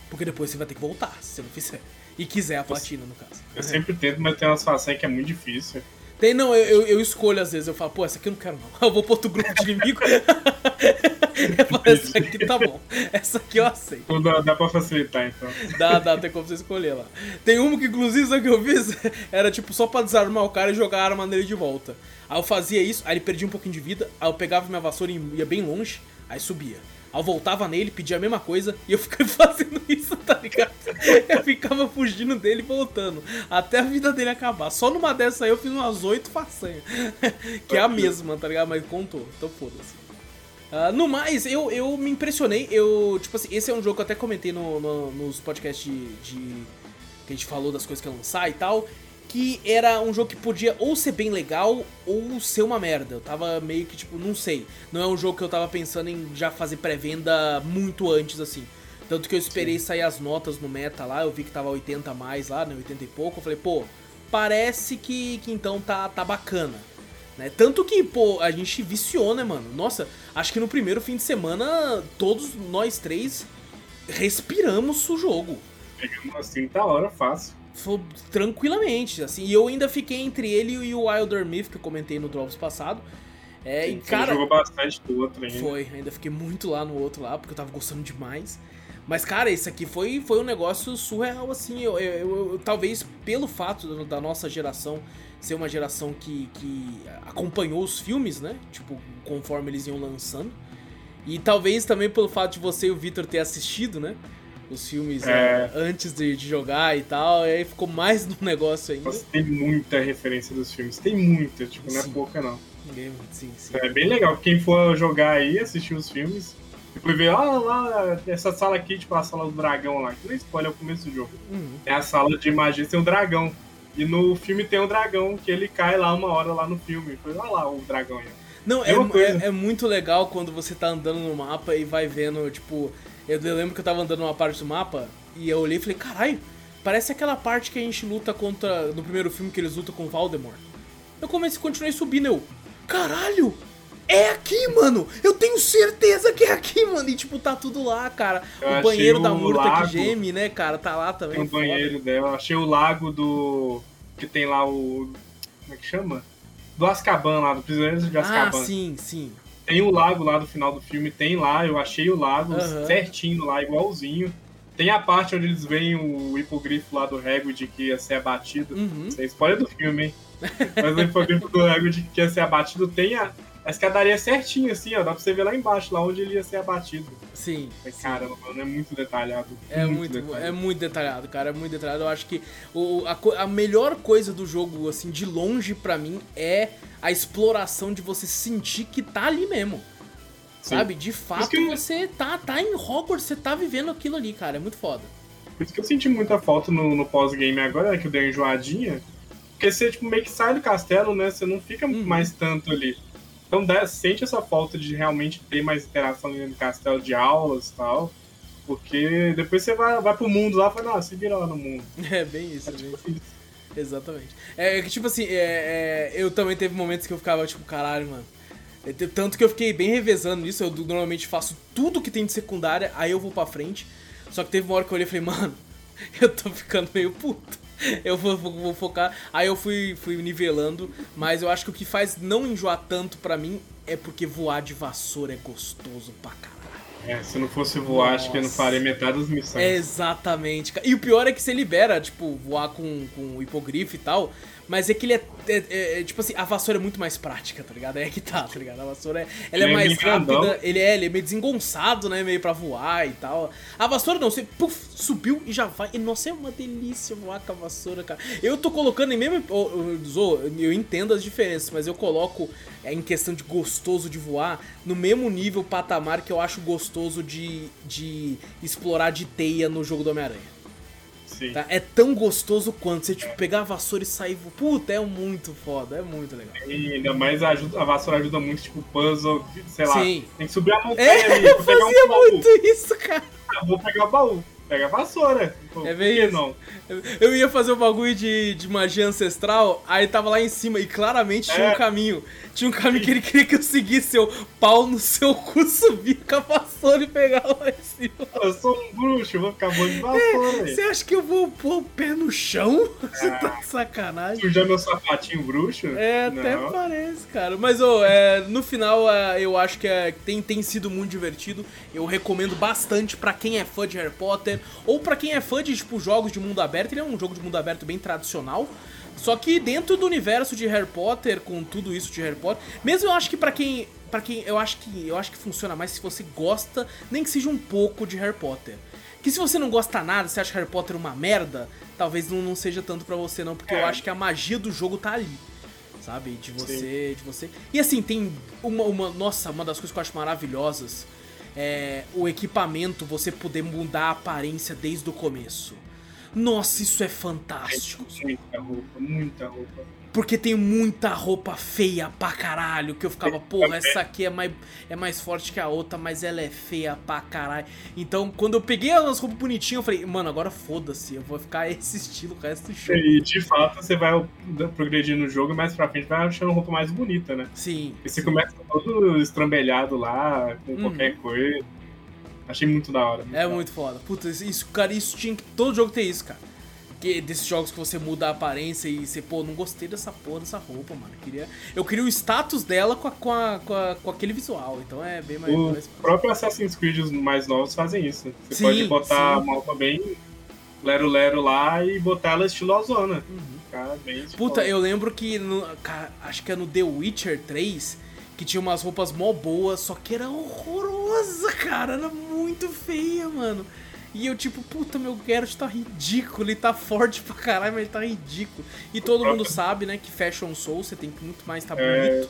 porque depois você vai ter que voltar, se você não fizer. E quiser a platina, no caso. Eu sempre tento, mas tem umas façanhas que é muito difícil. Tem, não, eu, eu, eu escolho às vezes, eu falo, pô, essa aqui eu não quero não. Eu vou pro outro grupo de inimigo. eu falo, essa aqui tá bom. Essa aqui eu aceito. Então dá, dá pra facilitar, então. Dá, dá, tem como você escolher lá. Tem uma que, inclusive, sabe que eu fiz? Era tipo só pra desarmar o cara e jogar a arma nele de volta. Aí eu fazia isso, aí ele perdia um pouquinho de vida, aí eu pegava minha vassoura e ia bem longe, aí subia. Aí eu voltava nele, pedia a mesma coisa, e eu ficava fazendo isso, tá ligado? Eu ficava fugindo dele e voltando. Até a vida dele acabar. Só numa dessa aí eu fiz umas oito façanhas. Que é a mesma, tá ligado? Mas contou, então foda-se. Ah, no mais, eu, eu me impressionei. Eu, tipo assim, esse é um jogo que eu até comentei no, no- nos podcasts de, de- que a gente falou das coisas que ia lançar e tal. Que era um jogo que podia ou ser bem legal ou ser uma merda. Eu tava meio que, tipo, não sei. Não é um jogo que eu tava pensando em já fazer pré-venda muito antes, assim. Tanto que eu esperei sair as notas no meta lá, eu vi que tava 80 a mais lá, né? 80 e pouco. Eu falei, pô, parece que, que então tá, tá bacana. Né? Tanto que, pô, a gente viciou, né, mano? Nossa, acho que no primeiro fim de semana, todos nós três respiramos o jogo. Pegamos assim, tá hora, fácil. Foi tranquilamente, assim. E eu ainda fiquei entre ele e o Wilder Myth, que eu comentei no Drops passado. É, e Você cara. jogou bastante do outro ainda. Foi, ainda fiquei muito lá no outro lá, porque eu tava gostando demais. Mas, cara, esse aqui foi, foi um negócio surreal, assim. Eu, eu- eu- eu- talvez pelo fato da nossa geração ser uma geração que, que acompanhou os filmes, né? Tipo, conforme eles iam lançando. E talvez também pelo fato de você e o Victor ter assistido, né? Os filmes É. eh, antes de, de jogar e tal. E aí ficou mais no negócio ainda. Nossa, tem muita referência dos filmes. Tem muita, tipo, não é Sim. pouca não. Ninguém- Sim, sim. É bem legal. Quem for jogar aí, assistir os filmes, depois ver, ah, lá, essa sala aqui, tipo, a sala do dragão lá, que não é spoiler, é o começo do jogo. Uhum. É a sala de magia, tem um dragão. E no filme tem um dragão, que ele cai lá uma hora lá no filme. Foi, olha lá o dragão aí. Não, é, é, é muito legal quando você tá andando no mapa e vai vendo, tipo. Eu, eu lembro que eu tava andando numa parte do mapa e eu olhei e falei, caralho, parece aquela parte que a gente luta contra. No primeiro filme que eles lutam com o Valdemort. Eu comecei, continuei subindo, eu. Caralho! É aqui, mano! Eu tenho certeza que é aqui, mano! E tipo, tá tudo lá, cara. Eu o banheiro da o Murta lago- que geme, né, cara? Tá lá também. Tem um foda. banheiro dela. Achei o lago do. Que tem lá o. Como é que chama? Do Azkaban lá, do Prisioneiros de Ah, Azkaban. sim, sim. Tem o lago lá do final do filme, tem lá, eu achei o lago Aham. certinho lá, igualzinho. Tem a parte onde eles veem o hipogrifo lá do Hagrid que ia ser abatido. Uhum. Isso é spoiler do filme, hein? Mas o hipogrifo do Hagrid que ia ser abatido tem a, a escadaria certinha, assim, ó. Dá pra você ver lá embaixo, lá onde ele ia ser abatido. Sim. Caramba, mano, é muito detalhado. É muito, detalhado. é muito detalhado, cara, é muito detalhado. Eu acho que o, a, a melhor coisa do jogo, assim, de longe pra mim, é a exploração de você sentir que tá ali mesmo. Sim. Sabe? De fato, que- você tá, tá em Hogwarts, você tá vivendo aquilo ali, cara. É muito foda. Por isso que eu senti muita falta no, no pós-game agora, né, que eu dei uma enjoadinha. Porque você tipo, meio que sai do castelo, né? Você não fica Uhum. mais tanto ali. Então dá, sente essa falta de realmente ter mais interação do castelo de aulas e tal. Porque depois você vai, vai pro mundo lá e fala, não, se vira lá no mundo. É bem isso, É é bem tipo isso. assim, Exatamente. É que, tipo assim, é, é, eu também teve momentos que eu ficava, tipo, caralho, mano. É, Tanto que eu fiquei bem revezando nisso. Eu normalmente faço tudo que tem de secundária, aí eu vou pra frente. Só que teve uma hora que eu olhei e falei, mano, eu tô ficando meio puto. Eu vou, vou- vou focar. Aí eu fui, fui nivelando, mas eu acho que o que faz não enjoar tanto pra mim é porque voar de vassoura é gostoso pra caralho. É, se não fosse voar, acho que eu não Nossa. faria metade das missões. Exatamente. E o pior é que você libera, tipo, voar com, com o hipogrifo e tal. Mas é que ele é, é- é- é, Tipo assim, a vassoura é muito mais prática, tá ligado? É que tá, tá ligado? A vassoura é, ela é é mais grandão. rápida. Ele é, ele é meio desengonçado, né? Meio pra voar e tal. A vassoura não, você puf, subiu e já vai. E nossa, é uma delícia voar com a vassoura, cara. Eu tô colocando em mesmo. Zô, eu entendo as diferenças, mas eu coloco é, em questão de gostoso de voar no mesmo nível patamar que eu acho gostoso de, de explorar de teia no jogo do Homem-Aranha. Sim. Tá? É tão gostoso quanto você tipo, pegar a vassoura e sair. Puta, é muito foda, é muito legal. E ainda mais ajuda, a vassoura ajuda muito, tipo, puzzle, sei lá. Sim. Tem que subir a montanha É, ali, eu fazia um muito isso, cara. Ah, vou pegar o baú. Pega a vassoura. É bem isso. não? Eu- ia fazer o bagulho de, de magia ancestral, aí tava lá em cima e claramente tinha É. um caminho. Tinha um caminho que ele queria que eu seguisse seu pau no seu cu, subir com a vassoura e pegar lá em cima. Eu sou um bruxo, vou ficar bom de vassoura. Você aí. acha que eu vou pôr o pé no chão? Você tá de sacanagem? Sujar meu sapatinho bruxo? É, até Não. parece, cara. Mas, ô, é, no final, é, eu acho que é, tem, tem sido muito divertido. Eu recomendo bastante pra quem é fã de Harry Potter, ou pra quem é fã de, tipo, jogos de mundo aberto. Ele é um jogo de mundo aberto bem tradicional. Só que dentro do universo de Harry Potter, com tudo isso de Harry Potter, mesmo eu acho que pra quem. para quem. Eu acho que. Eu acho que funciona mais se você gosta, nem que seja um pouco de Harry Potter. Que se você não gosta nada, você acha Harry Potter uma merda, talvez não, não seja tanto pra você, não, porque eu É. acho que a magia do jogo tá ali sabe? De você, de você. E assim, tem uma, uma. Nossa, uma das coisas que eu acho maravilhosas é o equipamento, você poder mudar a aparência desde o começo. Nossa, isso é fantástico. Muita roupa, muita roupa. Porque tem muita roupa feia pra caralho. Que eu ficava, porra, essa aqui é mais, é mais forte que a outra, mas ela é feia pra caralho. Então, quando eu peguei as roupas bonitinhas, eu falei, mano, agora foda-se, eu vou ficar esse estilo o resto do jogo. E de fato você vai progredindo no jogo e mais pra frente vai achando roupa mais bonita, né? Sim. E você começa todo estrambelhado lá, com Uhum. qualquer coisa. Achei muito da hora. É muito foda. Puta, isso, cara, isso tinha que. Todo jogo tem isso, cara. Que, desses jogos que você muda a aparência e você, pô, não gostei dessa porra dessa roupa, mano. Eu queria, eu queria o status dela com, a, com, a, com, a- com aquele visual. Então é bem mais. O mais- próprio Assassin's Creed, os mais novos, fazem isso. Você Sim, pode botar sim. uma roupa bem lero-lero lá e botar ela estilosona. Uhum. Ficar bem Puta, eu lembro que. No, cara, acho que é no The Witcher 3 que tinha umas roupas mó boas, só que era horrorosa, cara. Era muito feia, mano. E eu, tipo, puta, meu Geralt tá ridículo. Ele tá forte pra caralho, mas ele tá ridículo. E todo mundo sabe, né, que Fashion Soul você tem que muito mais estar É, bonito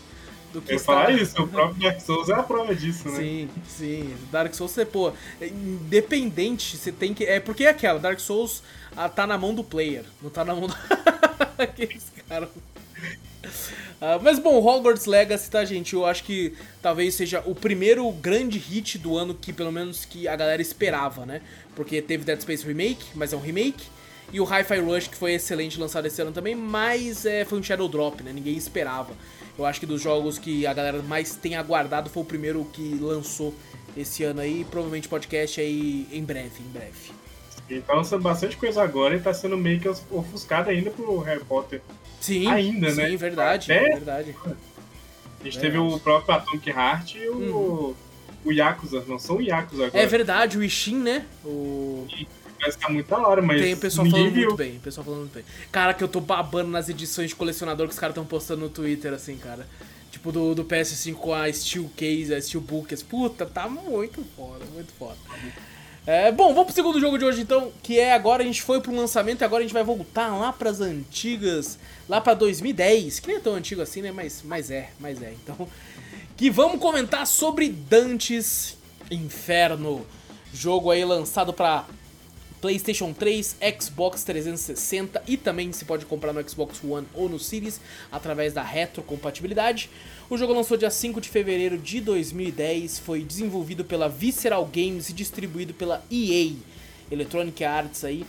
do que Eu estar... falar isso, o próprio Dark Souls é a prova disso, né? Sim, sim. Dark Souls, você, pô, é independente, você tem que. É porque é aquela, Dark Souls ah, tá na mão do player, não tá na mão do. Aqueles caras. Ah, mas bom, Hogwarts Legacy, tá, gente? Eu acho que talvez seja o primeiro grande hit do ano que, pelo menos, que a galera esperava, né? Porque teve Dead Space Remake, mas é um remake. E o Hi-Fi Rush, que foi excelente lançado esse ano também, mas é, foi um Shadow Drop, né? Ninguém esperava. Eu acho que dos jogos que a galera mais tem aguardado foi o primeiro que lançou esse ano aí. Provavelmente podcast aí em breve, em breve. Ele tá lançando bastante coisa agora e tá sendo meio que ofuscado ainda pro Harry Potter. Sim, ainda, sim, né? verdade, Até- verdade. A gente teve o próprio Atomic Heart e o, o Yakuza. Não são o Yakuza agora. Uhum. É verdade, o Ishin, né? O... Parece que tá muito da hora, mas Tem o pessoal falando viu. muito bem, o pessoal falando muito bem. Cara, que eu tô babando nas edições de colecionador que os caras estão postando no Twitter, assim, cara. Tipo, do, do PS5 com a Steel Case, a Steel Bookers. Puta, tá muito foda, muito foda. É, bom, vamos pro segundo jogo de hoje então, que é agora a gente foi pro lançamento e agora a gente vai voltar lá pras antigas, lá pra 2010, que nem é tão antigo assim, né, mas, mas é, mas é, então, que vamos comentar sobre Dantes Inferno, jogo aí lançado pra PlayStation 3, Xbox 360 e também se pode comprar no Xbox One ou no Series através da retrocompatibilidade. O jogo lançou dia 5 de fevereiro de 2010, foi desenvolvido pela Visceral Games e distribuído pela EA, Electronic Arts aí.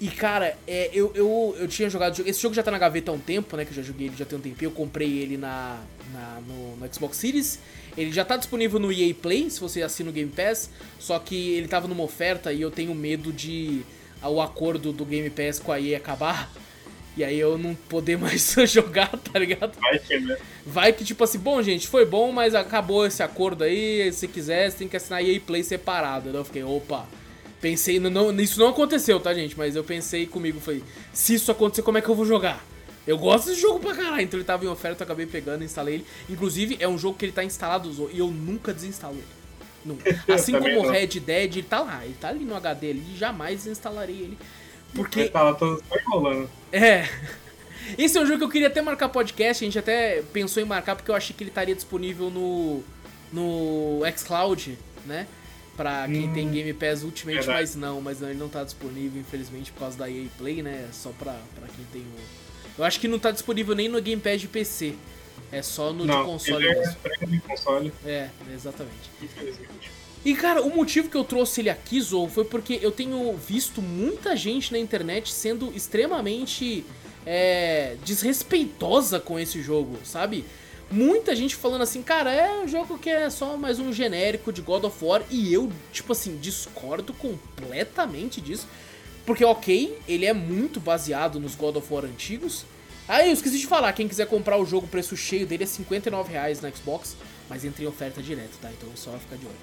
E cara, é, eu, eu, eu tinha jogado. Esse jogo já tá na gaveta há um tempo, né? Que eu já joguei ele já tem um tempinho. Eu comprei ele na, na- no, no Xbox Series. Ele já tá disponível no EA Play, se você assina o Game Pass. Só que ele tava numa oferta e eu tenho medo de o acordo do Game Pass com a EA acabar. E aí eu não poder mais jogar, tá ligado? Vai que, né? Vai que tipo assim, bom gente, foi bom, mas acabou esse acordo aí. Se quiser, você tem que assinar EA Play separado. Daí eu fiquei, opa. Pensei, não, não- isso não aconteceu, tá, gente? Mas eu pensei comigo, falei, se isso acontecer, como é que eu vou jogar? Eu gosto desse jogo pra caralho, então ele tava em oferta, eu acabei pegando, instalei ele. Inclusive, é um jogo que ele tá instalado e eu nunca desinstalo ele. Nunca. Assim como o. Red Dead, ele tá lá, ele tá ali no HD ali, jamais instalarei ele. Porque Porque tá lá todo só enrolando. é. Esse é um jogo que eu queria até marcar podcast, a gente até pensou em marcar porque eu achei que ele estaria disponível no no xCloud, né? Pra quem Hum, tem Game Pass Ultimate, verdade. mas não, mas não, ele não tá disponível, infelizmente, por causa da EA Play, né? Só pra, pra quem tem o. Eu acho que não tá disponível nem no Game Pass de PC. É só no de não, console ele é mesmo. de console, É, exatamente. infelizmente. E cara, o motivo que eu trouxe ele aqui, Zou, foi porque eu tenho visto muita gente na internet sendo extremamente é, desrespeitosa com esse jogo, sabe? Muita gente falando assim, cara, é um jogo que é só mais um genérico de God of War, e eu, tipo assim, discordo completamente disso. Porque, ok, ele é muito baseado nos God of War antigos. Ah, eu esqueci de falar, quem quiser comprar o jogo, o preço cheio dele é 59 reais na Xbox, mas entra em oferta direto, tá? Então só ficar de olho.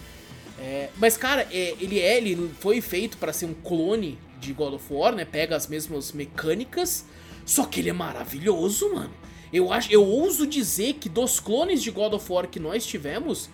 É, mas, cara, é, ele é, ele foi feito pra ser um clone de God of War, né? Pega as mesmas mecânicas, só que ele é maravilhoso, mano. Eu acho, eu ouso dizer que dos clones de God of War que nós tivemos,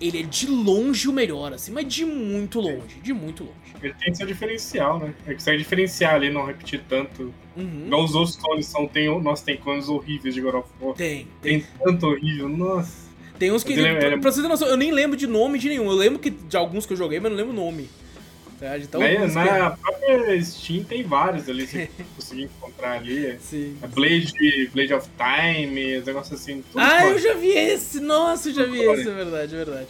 ele é de longe o melhor, assim, mas de muito longe, de muito longe. Ele tem seu diferencial, né? Ele consegue diferenciar ali, não repetir tanto. Uhum. Igual os outros clones são, tem, nós tem clones horríveis de God of War. Tem, tem. Tem tanto horrível, nossa. Tem uns que. Mas ele é- ele é- pra você ter noção, eu nem lembro de nome de nenhum. Eu lembro que de alguns que eu joguei, mas não lembro o nome. Tá? Então, Né, que- na própria Steam tem vários ali, você conseguir encontrar ali. Sim. A Blade, Blade of Time, os negócios assim. Ah, eu já vi esse! Nossa, eu já vi esse, é verdade, é verdade.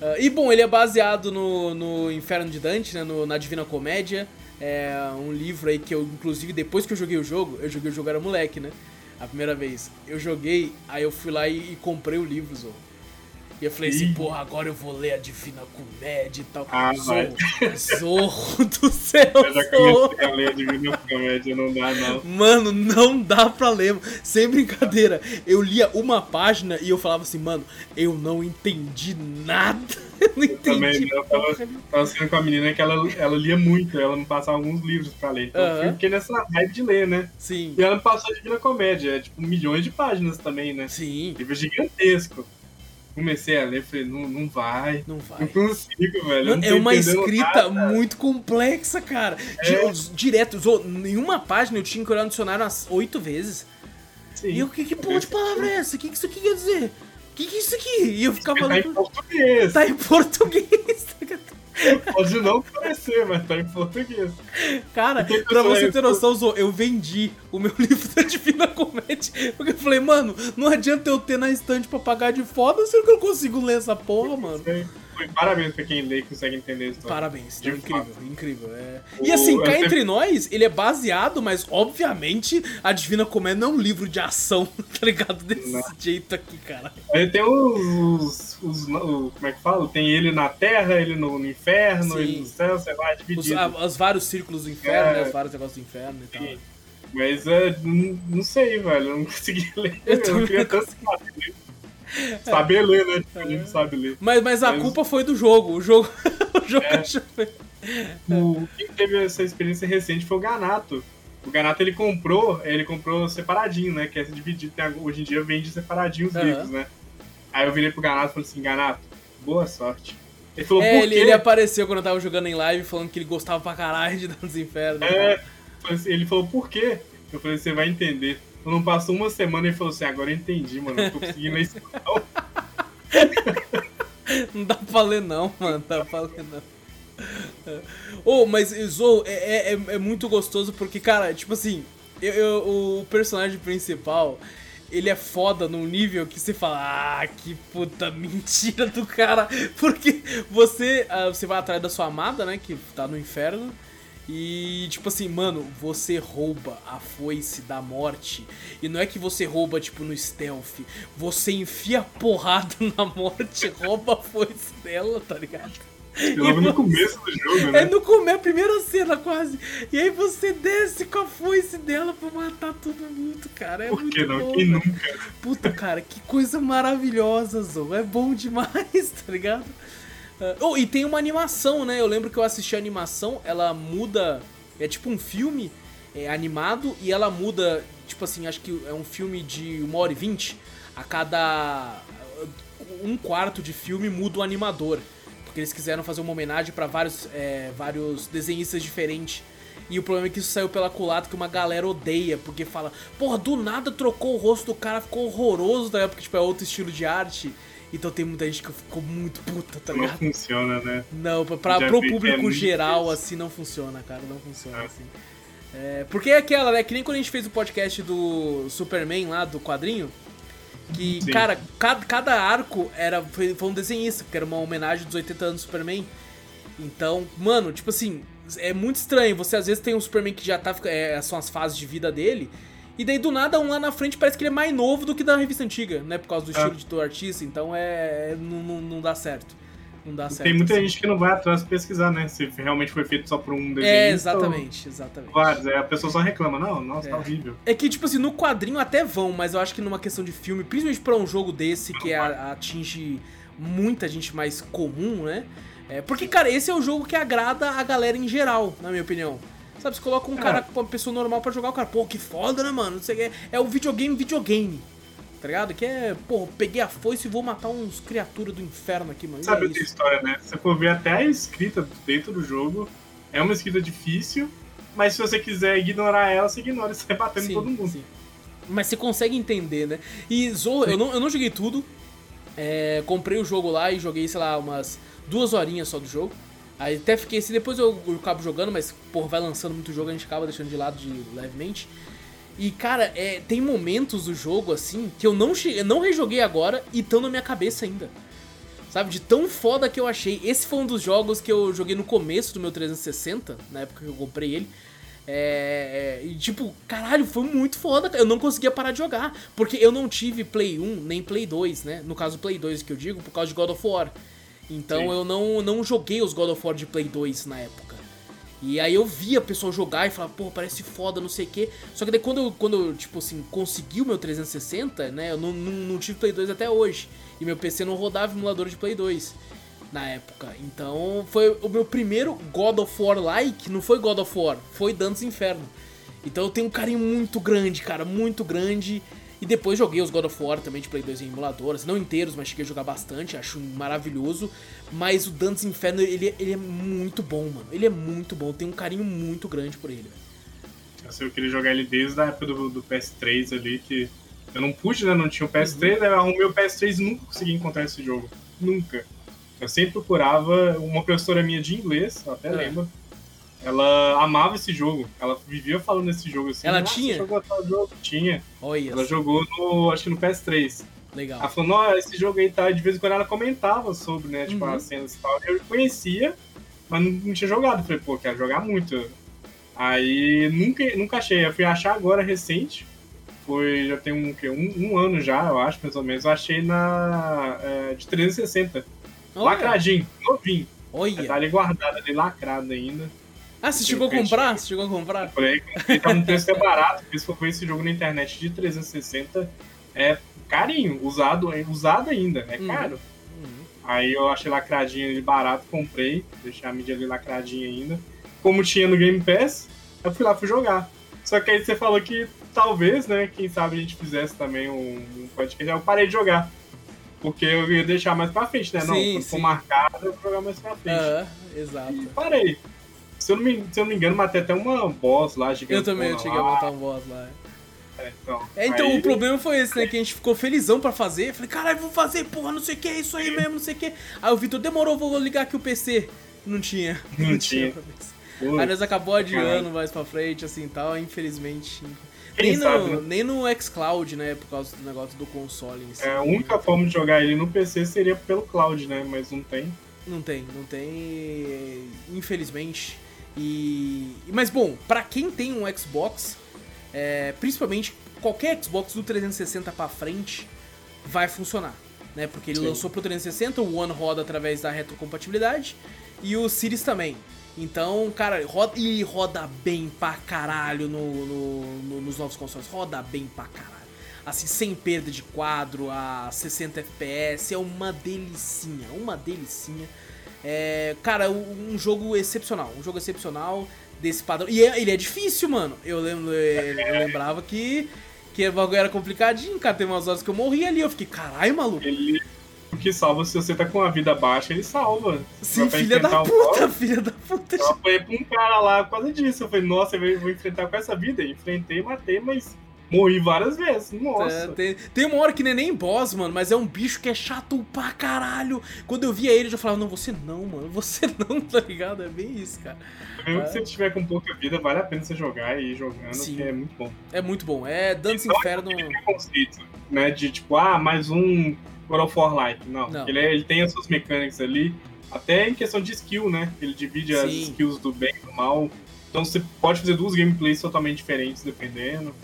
Ah, e bom, ele é baseado no, no Inferno de Dante, né, no- na Divina Comédia. É um livro aí que eu, inclusive, depois que eu joguei o jogo, eu joguei o jogo era moleque, né? A primeira vez. Eu joguei, aí eu fui lá e, e comprei o livro, Zorro. E eu falei assim, porra, agora eu vou ler a Divina Comédia e tal. Ah, Zorro, Zorro do céu, Eu já comecei a ler Divina Comédia, não dá não. Mano, não dá pra ler. Sem brincadeira. Eu lia uma página e eu falava assim, mano, eu não entendi nada. Eu não entendi. Também, eu tava, tava sendo com a menina que ela, ela lia muito, ela me passava alguns livros pra ler. Então Aham. eu fiquei nessa hype de ler, né? Sim. E ela me passou a Divina Comédia, é tipo milhões de páginas também, né? Sim. Livro gigantesco. Comecei a ler, falei, não, não vai. Não Não vai. consigo, velho. não é uma escrita nada. muito complexa, cara. É. Di- Direto, Zô, em uma página eu tinha que olhar no dicionário umas oito vezes. Sim. E eu, que, que porra de palavra é essa? O que, que isso aqui quer dizer? O que, que é isso aqui? E eu ficava Tá em olhando. português. Tá em português. Pode não parecer, mas tá em português. Cara, pra você ter noção, Zô, eu vendi o meu livro da Divina Comédia. Porque eu falei, mano, não adianta eu ter na estante pra pagar de foda, sendo que eu consigo ler essa porra, mano. Parabéns pra quem lê e consegue entender história. Parabéns, é incrível, fato. incrível. É. E assim, eu cá sempre- entre nós, ele é baseado, mas obviamente a Divina Comédia não é um livro de ação, tá ligado? Desse Não. jeito aqui, cara. Aí tem os, os, os- Como é que fala? Tem ele na terra, ele no, no inferno, Sim. ele no céu, sei lá, Os, dividido. a- os vários círculos do inferno, É. né? Os vários negócios do inferno e tal. Mas é, não, sei, velho. Eu não consegui ler. Eu Eu, queria tanto ler. Saber ler, né? Tipo, a gente não sabe ler. Mas, mas a Mas- culpa foi do jogo. O jogo. o jogo É. O, quem teve essa experiência recente foi o Ganato. O Ganato ele comprou, ele comprou separadinho, né? Que é dividido. Hoje em dia vende separadinho os Aham. livros, né? Aí eu virei pro Ganato e falei assim, Ganato, boa sorte. Ele falou, É, por ele, quê? ele apareceu quando eu tava jogando em live falando que ele gostava pra caralho de Dantes Inferno. É, falei assim, ele falou, por quê? Eu falei, você vai entender. Não passou uma semana e falou assim, agora eu entendi, mano. Eu tô conseguindo ler isso. não." Dá pra ler não, mano. Não dá pra ler não. Oh, mas Zou é, é, é muito gostoso porque, cara, tipo assim, eu, eu- o personagem principal, ele é foda num nível que você fala, ah, que puta mentira do cara. Porque você, ah, você vai atrás da sua amada, né, que tá no inferno. E, tipo assim, mano, você rouba a foice da morte. E não é que você rouba, tipo, no stealth. Você enfia porrada na morte, rouba a foice dela, tá ligado? Logo no começo do jogo, né? É no começo, a primeira cena quase. E aí você desce com a foice dela pra matar todo mundo, cara. É Por muito que não? bom, Quem nunca? Puta, cara, que coisa maravilhosa, Zou. É bom demais, tá ligado? Ah, Oh, e tem uma animação, né? Eu lembro que eu assisti a animação, ela muda. É tipo um filme é, animado e ela muda, tipo assim, acho que é um filme de uma hora e vinte. A cada um quarto de filme muda o animador. Porque eles quiseram fazer uma homenagem pra vários, é, vários desenhistas diferentes. E o problema é que isso saiu pela culata que uma galera odeia, porque fala, porra, do nada trocou o rosto do cara, ficou horroroso, tá? Porque, tipo, é outro estilo de arte. Então tem muita gente que ficou muito puta, tá Não ligado? funciona, né? Não, pra, Já pro que é público muito geral, difícil. assim, não funciona, cara, não funciona, É. assim. É, porque é aquela, né, que nem quando a gente fez o podcast do Superman lá, do quadrinho, que, Sim. cara, cada, cada arco era, foi, foi um desenhista, porque era uma homenagem dos 80 anos do Superman. Então, mano, tipo assim, é muito estranho. Você às vezes tem um Superman que já tá. É, são as fases de vida dele. E daí do nada, um lá na frente parece que ele é mais novo do que da revista antiga, né? Por causa do É. estilo de do artista. Então é. é- não, não, não dá certo. Não dá certo. Tem muita assim. gente que não vai atrás pesquisar, né? Se realmente foi feito só por um desenho. É, exatamente, exatamente. Vários, é, a pessoa só reclama, não, nossa, É. tá horrível. É que, tipo assim, no quadrinho até vão, mas eu acho que numa questão de filme, principalmente pra um jogo desse que a- atinge muita gente mais comum, né? É, porque, cara, esse é o jogo que agrada a galera em geral, na minha opinião. Sabe, você coloca um É. cara, uma pessoa normal pra jogar, o cara, pô, que foda, né, mano? Não sei o que. É o videogame, videogame. Tá ligado? Que é, pô, peguei a foice e vou matar uns criaturas do inferno aqui, mano. Sabe é outra história, né? Se você for ver até a escrita dentro do jogo, é uma escrita difícil, mas se você quiser ignorar ela, você ignora e sai batendo em todo mundo. sim. Mas você consegue entender, né? E Zorro, eu não, eu não joguei tudo. É, comprei o jogo lá e joguei, sei lá, umas duas horinhas só do jogo. Aí até fiquei assim, depois eu, eu acabo jogando, mas, porra, vai lançando muito jogo, a gente acaba deixando de lado de levemente. E, cara, é, tem momentos do jogo, assim, que eu não, che- eu não rejoguei agora e estão na minha cabeça ainda. Sabe, de tão foda que eu achei. Esse foi um dos jogos que eu joguei no começo do meu 360, na época que eu comprei ele. É, é, e tipo, caralho, foi muito foda. Eu não conseguia parar de jogar. Porque eu não tive Play 1 nem Play 2, né? No caso, Play 2 que eu digo, por causa de God of War. Então Sim. eu não, não joguei os God of War de Play 2 na época. E aí eu via a pessoa jogar e falava, pô, parece foda, não sei o quê. Só que daí quando eu, quando eu tipo assim, consegui o meu 360, né? Eu não, não, não tive Play 2 até hoje. E meu PC não rodava emulador de Play 2 na época. Então foi o meu primeiro God of War like, não foi God of War, foi Dantes Inferno. Então eu tenho um carinho muito grande, cara, muito grande. E depois joguei os God of War também de Play 2 em emuladores, não inteiros, mas cheguei a jogar bastante, acho maravilhoso. Mas o Dantes Inferno, ele, ele é muito bom, mano. Ele é muito bom, tem um carinho muito grande por ele. velho. Assim, eu queria jogar ele desde a época do, do PS3 ali, que eu não pude, né? Não tinha o PS3, Uhum. aí eu arrumei o PS3 e nunca consegui encontrar esse jogo. Nunca. Eu sempre procurava uma professora minha de inglês, eu até É. lembro. Ela amava esse jogo. Ela vivia falando desse jogo assim. Ela "Nossa, tinha? Jogou tal jogo? Tinha. Olha. Ela jogou no. acho que no PS3. Legal. Ela falou, não, esse jogo aí tá. De vez em quando ela comentava sobre, né? Tipo, Uhum. as cenas e tal. Eu conhecia, mas não, não tinha jogado. Falei, pô, quero jogar muito. Aí nunca, nunca achei. Eu fui achar agora recente. Foi, já tem um, um, um ano já, eu acho, mais ou menos. Eu achei na. é, de 360. Olha, Lacradinho, novinho. Tá olha. ali guardado, ali lacrado ainda. Ah, você chegou a comprar? Você chegou a comprar? Comprei, comprei, tá um preço até barato. Por isso que eu fui esse jogo na internet de 360. É carinho, usado, é usado ainda, é Uhum. caro. Uhum. Aí eu achei lacradinho ali barato, comprei, deixei a mídia ali lacradinha ainda. Como tinha no Game Pass, eu fui lá fui jogar. Só que aí você falou que talvez, né, quem sabe a gente fizesse também um, um podcast. Aí eu parei de jogar. Porque eu ia deixar mais pra frente, né? Não, Sim, quando for marcado, eu vou jogar mais pra frente. Aham, exato. E parei. Se eu, não me, se eu não me engano, matei até uma boss lá, gigante. Eu também eu cheguei a botar um boss lá. Então, É, então aí- o problema foi esse, né? Que a gente ficou felizão pra fazer. Falei, caralho, vou fazer, porra, não sei o que, é isso aí mesmo, não sei o que. Aí o Vitor demorou, vou ligar aqui o PC. Não tinha. Não tinha. pra PC. Pô, Aí nós acabou adiando mais pra frente, assim tal, infelizmente. Quem Nem sabe, no, né? nem no xCloud, né? Por causa do negócio do console em si. é, a única forma de jogar ele no PC seria pelo cloud, né? Mas não tem. Não tem, não tem. Infelizmente. E. Mas bom, pra quem tem um Xbox, é, principalmente qualquer Xbox do 360 pra frente, vai funcionar. Né? Porque ele Sim. lançou pro 360, o One roda através da retrocompatibilidade e o Series também. Então, cara, roda, e roda bem pra caralho no, no- no- nos novos consoles. Roda bem pra caralho. Assim, sem perda de quadro, a 60 FPS. É uma delicinha, uma delicinha. É, cara, um um jogo excepcional. Um jogo excepcional desse padrão. E é- ele é difícil, mano. Eu, lembro, eu lembrava que, que o bagulho era complicadinho, cara. Tem umas horas que eu morri ali. Eu fiquei, caralho, maluco. Ele. Que salva se você tá com a vida baixa, ele salva. Sim, filha da um puta, boss, filha da puta. Eu apanhei pra um cara lá por causa disso. Eu falei, nossa, eu vou enfrentar com essa vida. Enfrentei, matei, mas morri várias vezes. Nossa. É, tem, tem uma hora que não é nem boss, mano, mas é um bicho que é chato pra caralho. Quando eu via ele, eu já falava, não, você não, mano, você não, tá ligado? É bem isso, cara. Mesmo que você tiver com pouca vida, vale a pena você jogar e ir jogando, Sim. que é muito bom. É muito bom. É Dance Inferno. preconceito, né? De tipo, ah, mais um God of War like. Não, Não. Ele, é- ele tem as suas mecânicas ali, até em questão de skill, né? Ele divide as Sim. skills do bem e do mal. Então você pode fazer duas gameplays totalmente diferentes, dependendo.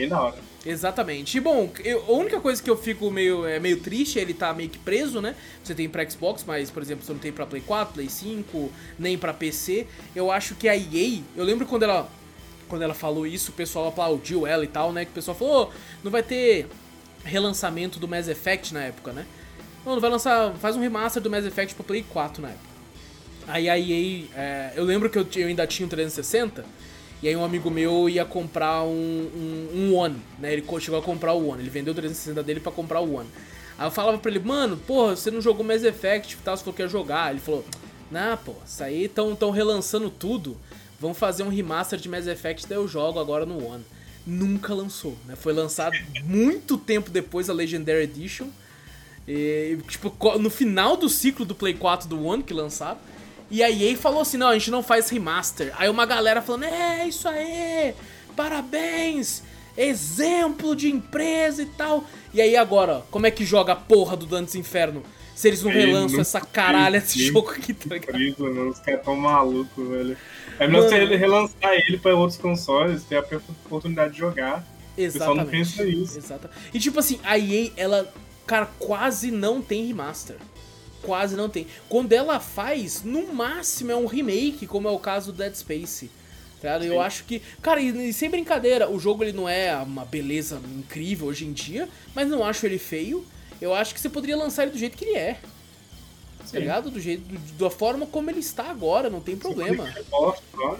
Bem da hora. Exatamente. E bom, eu- a única coisa que eu fico meio, é, meio triste é ele tá meio que preso, né? Você tem pra Xbox, mas, por exemplo, você não tem pra Play 4, Play 5, nem pra PC. Eu acho que a EA, eu lembro quando ela quando ela falou isso, o pessoal aplaudiu ela e tal, né? Que o pessoal falou, "Ô, não vai ter relançamento do Mass Effect na época, né? Não, não vai lançar, faz um remaster do Mass Effect pra Play 4 na época. Aí a EA, é, eu lembro que eu, eu ainda tinha um 360, e aí um amigo meu ia comprar um, um, um One, né? Ele chegou a comprar o One, ele vendeu o 360 dele pra comprar o One. Aí eu falava pra ele, mano, porra, você não jogou Mass Effect e tal, você falou que ia jogar. Ele falou, nah, pô, isso aí tão, tão relançando tudo, vamos fazer um remaster de Mass Effect, daí eu jogo agora no One. Nunca lançou, né? Foi lançado muito tempo depois a Legendary Edition. E, tipo, no final do ciclo do Play 4 do One que lançaram. E a EA falou assim: não, a gente não faz remaster. Aí uma galera falando: é, isso aí, parabéns, exemplo de empresa e tal. E aí agora, ó, como é que joga a porra do Dantes Inferno? Se eles não relançam não essa caralha desse jogo aqui, tá ligado? Mano, os caras tão malucos, velho. É melhor você ele relançar ele pra outros consoles, ter a oportunidade de jogar. pessoal não Exatamente. pensa nisso. E tipo assim, a EA, ela, cara, quase não tem remaster. Quase não tem. Quando ela faz, no máximo é um remake, como é o caso do Dead Space. Tá? Eu Sim. acho que. Cara, e, sem brincadeira, o jogo ele não é uma beleza incrível hoje em dia, mas não acho ele feio. Eu acho que você poderia lançar ele do jeito que ele é. Tá ligado? Do jeito, do- da forma como ele está agora, não tem problema.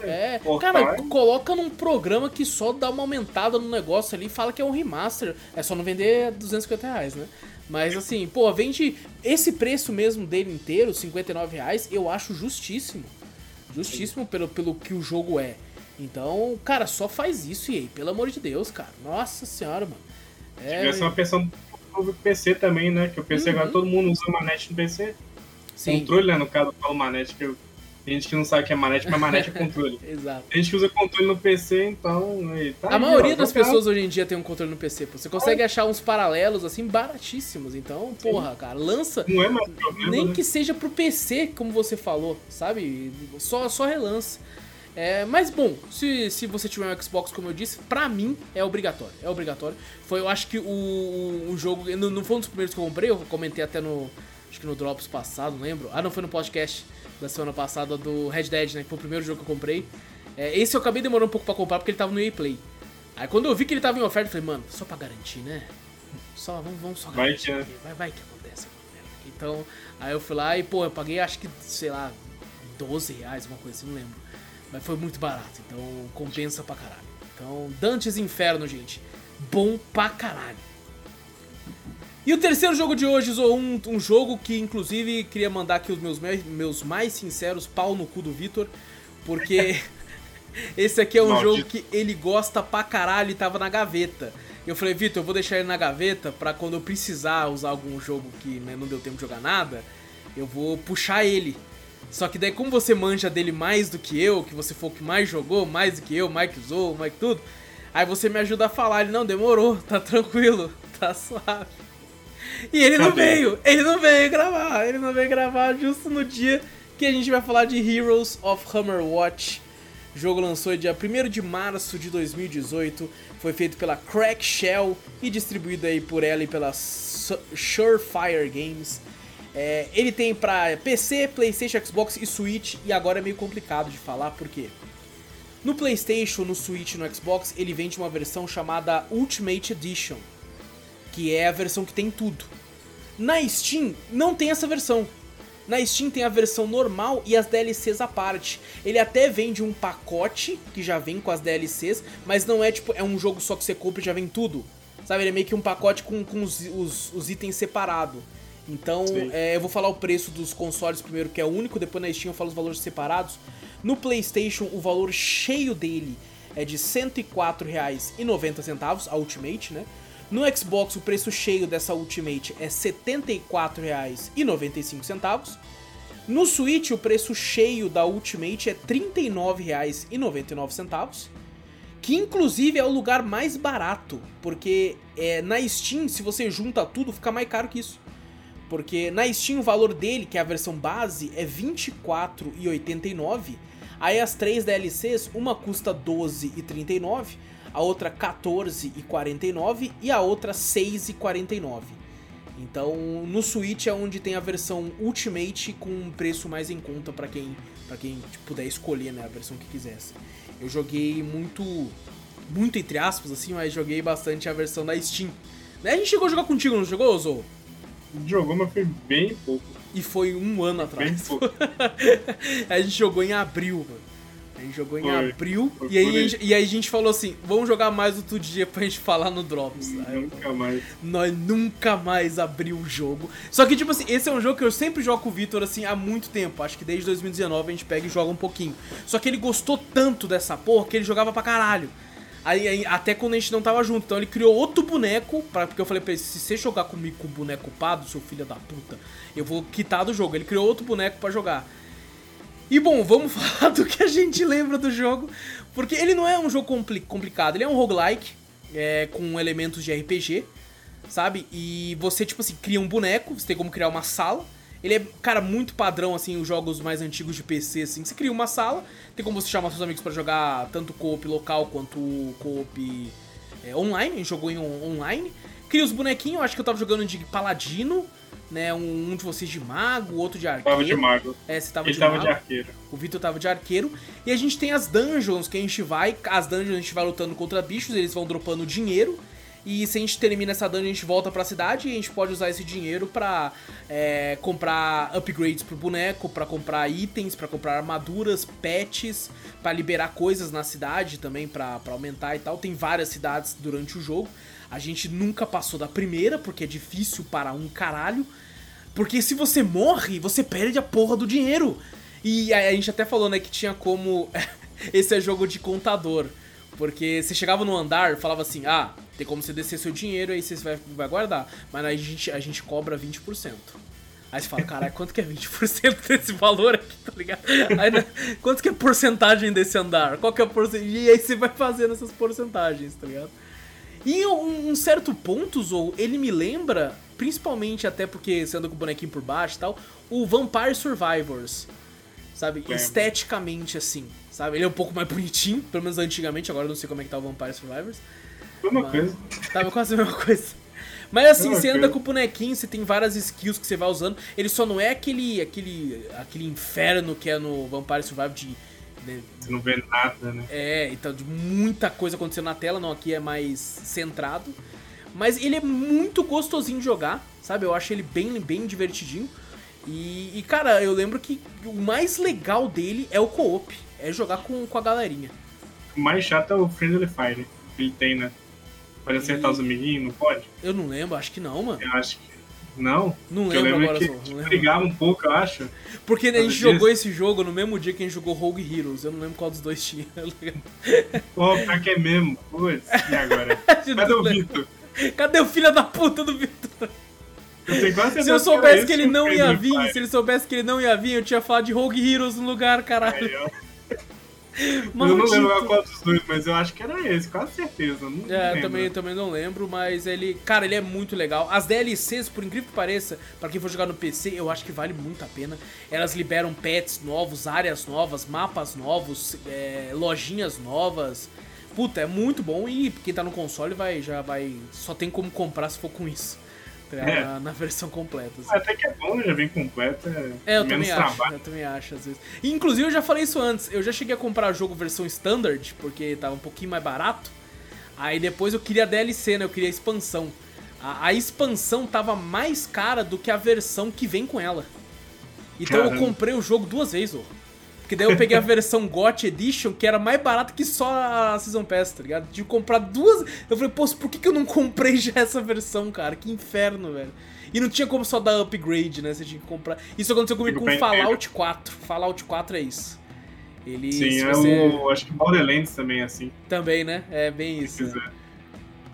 É, cara, coloca num programa que só dá uma aumentada no negócio ali e fala que é um remaster. É só não vender 250 reais, né? Mas assim, pô, vende esse preço mesmo dele inteiro, 59 reais, eu acho justíssimo. Justíssimo pelo, pelo que o jogo é. Então, cara, só faz isso, EA, pelo amor de Deus, cara. Nossa senhora, mano. É, Tivesse uma versão pro PC também, né? Que o PC Uhum. agora todo mundo usa manete no PC. sim. Controle, né? No caso, eu falo manete, que eu Tem gente que não sabe o que é manete, mas manete é controle. Exato. Tem gente que usa controle no PC, então. Tá a aí, maioria ó, das pessoas hoje em dia tem um controle no PC. Pô. Você consegue é. achar uns paralelos assim baratíssimos. Então, porra, cara, lança. Não é mais problema, Nem né? que seja pro PC, como você falou, sabe? Só, só relança. É, mas bom, se, se você tiver um Xbox, como eu disse, pra mim é obrigatório. É obrigatório. Foi, eu acho que o, o jogo. Não, não foi um dos primeiros que eu comprei, eu comentei até no. Acho que no Drops passado, não lembro. Ah, não foi no podcast da semana passada do Red Dead, né? Que foi o primeiro jogo que eu comprei. É, esse eu acabei demorando um pouco pra comprar porque ele tava no EA Play. Aí quando eu vi que ele tava em oferta, eu falei, mano, só pra garantir, né? Só, vamos, vamos só garantir. Vai que, vai, vai que acontece. Então, aí eu fui lá e, pô, eu paguei acho que, sei lá, 12 reais, uma coisa assim, não lembro. Mas foi muito barato, então compensa pra caralho. Então, Dantes Inferno, gente. Bom pra caralho. E o terceiro jogo de hoje, um, um jogo que inclusive queria mandar aqui os meus, meus mais sinceros pau no cu do Vitor, porque esse aqui é um Maldito. jogo que ele gosta pra caralho e tava na gaveta. Eu falei, Vitor, eu vou deixar ele na gaveta pra quando eu precisar usar algum jogo que né, não deu tempo de jogar nada, eu vou puxar ele. Só que daí, como você manja dele mais do que eu, que você foi o que mais jogou, mais do que eu, mais que usou, mais que tudo, aí você me ajuda a falar. Ele, não, demorou, tá tranquilo, tá suave. E ele não veio, ele não veio gravar, ele não veio gravar justo no dia que a gente vai falar de Heroes of Hammerwatch. O jogo lançou dia 1 de março de 2018, foi feito pela Crack Shell e distribuído aí por ela e pela Surefire Games. É, ele tem pra PC, Playstation, Xbox e Switch, e agora é meio complicado de falar, porque no Playstation, no Switch e no Xbox, ele vem de uma versão chamada Ultimate Edition, que é a versão que tem tudo. Na Steam, não tem essa versão. Na Steam tem a versão normal e as DLCs à parte. Ele até vende um pacote que já vem com as DLCs, mas não é tipo, é um jogo só que você compra e já vem tudo. Sabe, ele é meio que um pacote com, com os, os, os itens separados. Então, é, eu vou falar o preço dos consoles primeiro, que é o único, depois na Steam eu falo os valores separados. No PlayStation, o valor cheio dele é de R$ 104,90, a Ultimate, né? No Xbox, o preço cheio dessa Ultimate é R$ 74,95. No Switch, o preço cheio da Ultimate é R$ 39,99. Que inclusive é o lugar mais barato, porque é, na Steam, se você junta tudo, fica mais caro que isso. Porque na Steam o valor dele, que é a versão base, é R$24,89. Aí as três DLCs, uma custa R$12,39, a outra R$14,49 e a outra R$6,49. Então, no Switch é onde tem a versão Ultimate com um preço mais em conta para quem, pra quem tipo, puder escolher né, a versão que quisesse. Eu joguei muito, muito entre aspas, assim, mas joguei bastante a versão da Steam. Né, a gente chegou a jogar contigo, não jogou, Zou? Jogou, mas foi bem pouco. E foi um ano atrás. Bem pouco. a gente jogou em abril, mano. A gente jogou em foi, abril foi e, aí, aí. e aí a gente falou assim: vamos jogar mais outro dia pra gente falar no Drops. Nunca mais. Nós nunca mais abriu o jogo. Só que, tipo assim, esse é um jogo que eu sempre jogo com o Victor assim há muito tempo. Acho que desde 2019 a gente pega e joga um pouquinho. Só que ele gostou tanto dessa porra que ele jogava pra caralho. Aí, aí, até quando a gente não tava junto. Então ele criou outro boneco, pra, porque eu falei pra ele, se você jogar comigo com o boneco pado, seu filho da puta, eu vou quitar do jogo. Ele criou outro boneco para jogar. E bom, vamos falar do que a gente lembra do jogo, porque ele não é um jogo compli complicado, ele é um roguelike, é, com elementos de RPG, sabe? E você, tipo assim, cria um boneco, você tem como criar uma sala, ele é, cara, muito padrão, assim, os jogos mais antigos de PC, assim. Você cria uma sala, tem como você chamar seus amigos para jogar tanto co-op local quanto co-op é, online. Jogou em online. Cria os bonequinhos, acho que eu tava jogando de paladino, né? Um, um de vocês de mago, outro de arqueiro. Tava de mago. É, você tava Ele de tava de arqueiro. O Vitor tava de arqueiro. E a gente tem as dungeons que a gente vai. As dungeons a gente vai lutando contra bichos, eles vão dropando dinheiro. E se a gente termina essa dungeon, a gente volta pra cidade e a gente pode usar esse dinheiro pra é, comprar upgrades pro boneco, pra comprar itens, pra comprar armaduras, pets, pra liberar coisas na cidade também, pra, pra aumentar e tal. Tem várias cidades durante o jogo. A gente nunca passou da primeira, porque é difícil para um caralho. Porque se você morre, você perde a porra do dinheiro. E a, a gente até falou, né, que tinha como. Esse é jogo de contador. Porque você chegava no andar, falava assim, ah, tem como você descer seu dinheiro, aí você vai, vai guardar. Mas a gente, a gente cobra 20%. Aí você fala, caralho, quanto que é 20% desse valor aqui, tá ligado? Aí, né, quanto que é porcentagem desse andar? Qual que é a porcentagem? E aí você vai fazendo essas porcentagens, tá ligado? E um, um certo ponto, Zou, ele me lembra, principalmente até porque você anda com o bonequinho por baixo e tal, o Vampire Survivors. Sabe? É. Esteticamente, assim. Sabe? Ele é um pouco mais bonitinho, pelo menos antigamente, agora eu não sei como é que tá o Vampire Survivors. Mesma Mas- coisa. Tava quase a mesma coisa. Mas assim, Mesma você anda com o bonequinho, você tem várias skills que você vai usando. Ele só não é aquele aquele aquele inferno que é no Vampire Survivor de- Você não vê nada, né? é, então de muita coisa acontecendo na tela, não, aqui é mais centrado. Mas ele é muito gostosinho de jogar, sabe? Eu acho ele bem bem divertidinho. E, e, cara, eu lembro que o mais legal dele é o co-op, é jogar com, com a galerinha. O mais chato é o Friendly Fire que ele tem, né? Pode acertar E- os amiguinhos, não pode? Eu não lembro, acho que não, mano. Eu acho que. Não? Não Porque eu lembro lembro agora, que Zou, não lembro. brigava um pouco, eu acho. Porque a gente jogou esse jogo no mesmo dia que a gente jogou Rogue Heroes. Eu não lembro qual dos dois tinha. Pô, pior que é mesmo. Putz, e agora? Cadê o Vitor? Cadê o filho da puta do Vitor? Eu Se eu soubesse esse que ele não ia vir, se ele soubesse que ele não ia vir, eu tinha falado de Rogue Heroes no lugar, caralho. Aí, ó. Eu não lembro qual dos dois, mas eu acho que era esse, quase certeza. Não É, eu também, também não lembro, mas ele. Cara, ele é muito legal. As DLCs, por incrível que pareça, pra quem for jogar no PC, eu acho que vale muito a pena. Elas liberam pets novos, áreas novas, mapas novos, é, lojinhas novas. Puta, é muito bom e quem tá no console vai, já vai. Só tem como comprar se for com isso. Ligado? É. Na, na versão completa. assim. Até que é bom, já vem completo. É, É, eu menos também acho, trabalho. eu também acho, às vezes. E, inclusive, eu já falei isso antes, eu já cheguei a comprar jogo versão standard, porque tava um pouquinho mais barato. Aí depois eu queria a DLC, né? Eu queria a expansão. A, a expansão tava mais cara do que a versão que vem com ela. Então eu Caramba. comprei o jogo duas vezes, ô. Porque daí eu peguei a versão GOT Edition, que era mais barata que só a Season Pass, tá ligado? De comprar duas. Eu falei, pô, por que, que eu não comprei já essa versão, cara? Que inferno, velho. E não tinha como só dar upgrade, né? Você tinha que comprar. Isso aconteceu comigo com Fallout 4. Fallout 4 é isso. Ele. Sim, é você- o. Acho que Borderlands também é assim. Também, né? É bem isso. né?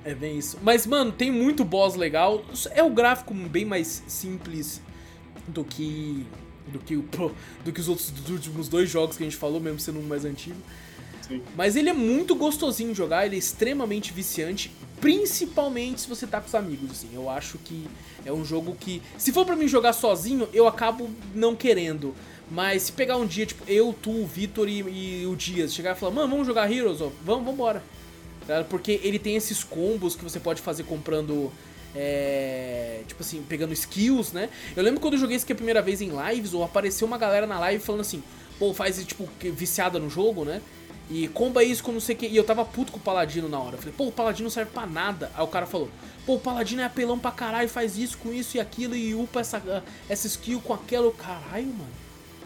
É bem isso. Mas, mano, tem muito boss legal. É o gráfico bem mais simples do que. Do que, o, pro- do que os outros dos últimos dois jogos que a gente falou, mesmo sendo um mais antigo. Sim. Mas ele é muito gostosinho de jogar, ele é extremamente viciante, principalmente se você tá com os amigos, assim. Eu acho que é um jogo que, se for pra mim jogar sozinho, eu acabo não querendo. Mas se pegar um dia, tipo, eu, tu, o Vitor e, e o Dias, chegar e falar, mano, vamos jogar Heroes, ó, vamos, vambora. Tá? Porque ele tem esses combos que você pode fazer comprando. É, tipo assim, pegando skills, né? Eu lembro quando eu joguei isso aqui a primeira vez em lives, ou apareceu uma galera na live falando assim, pô, faz tipo viciada no jogo, né? E comba isso com não sei o que. E eu tava puto com o Paladino na hora. Eu falei, pô, o Paladino não serve pra nada. Aí o cara falou, pô, o Paladino é apelão pra caralho, faz isso com isso e aquilo e upa essa, essa skill com aquela. Caralho, mano.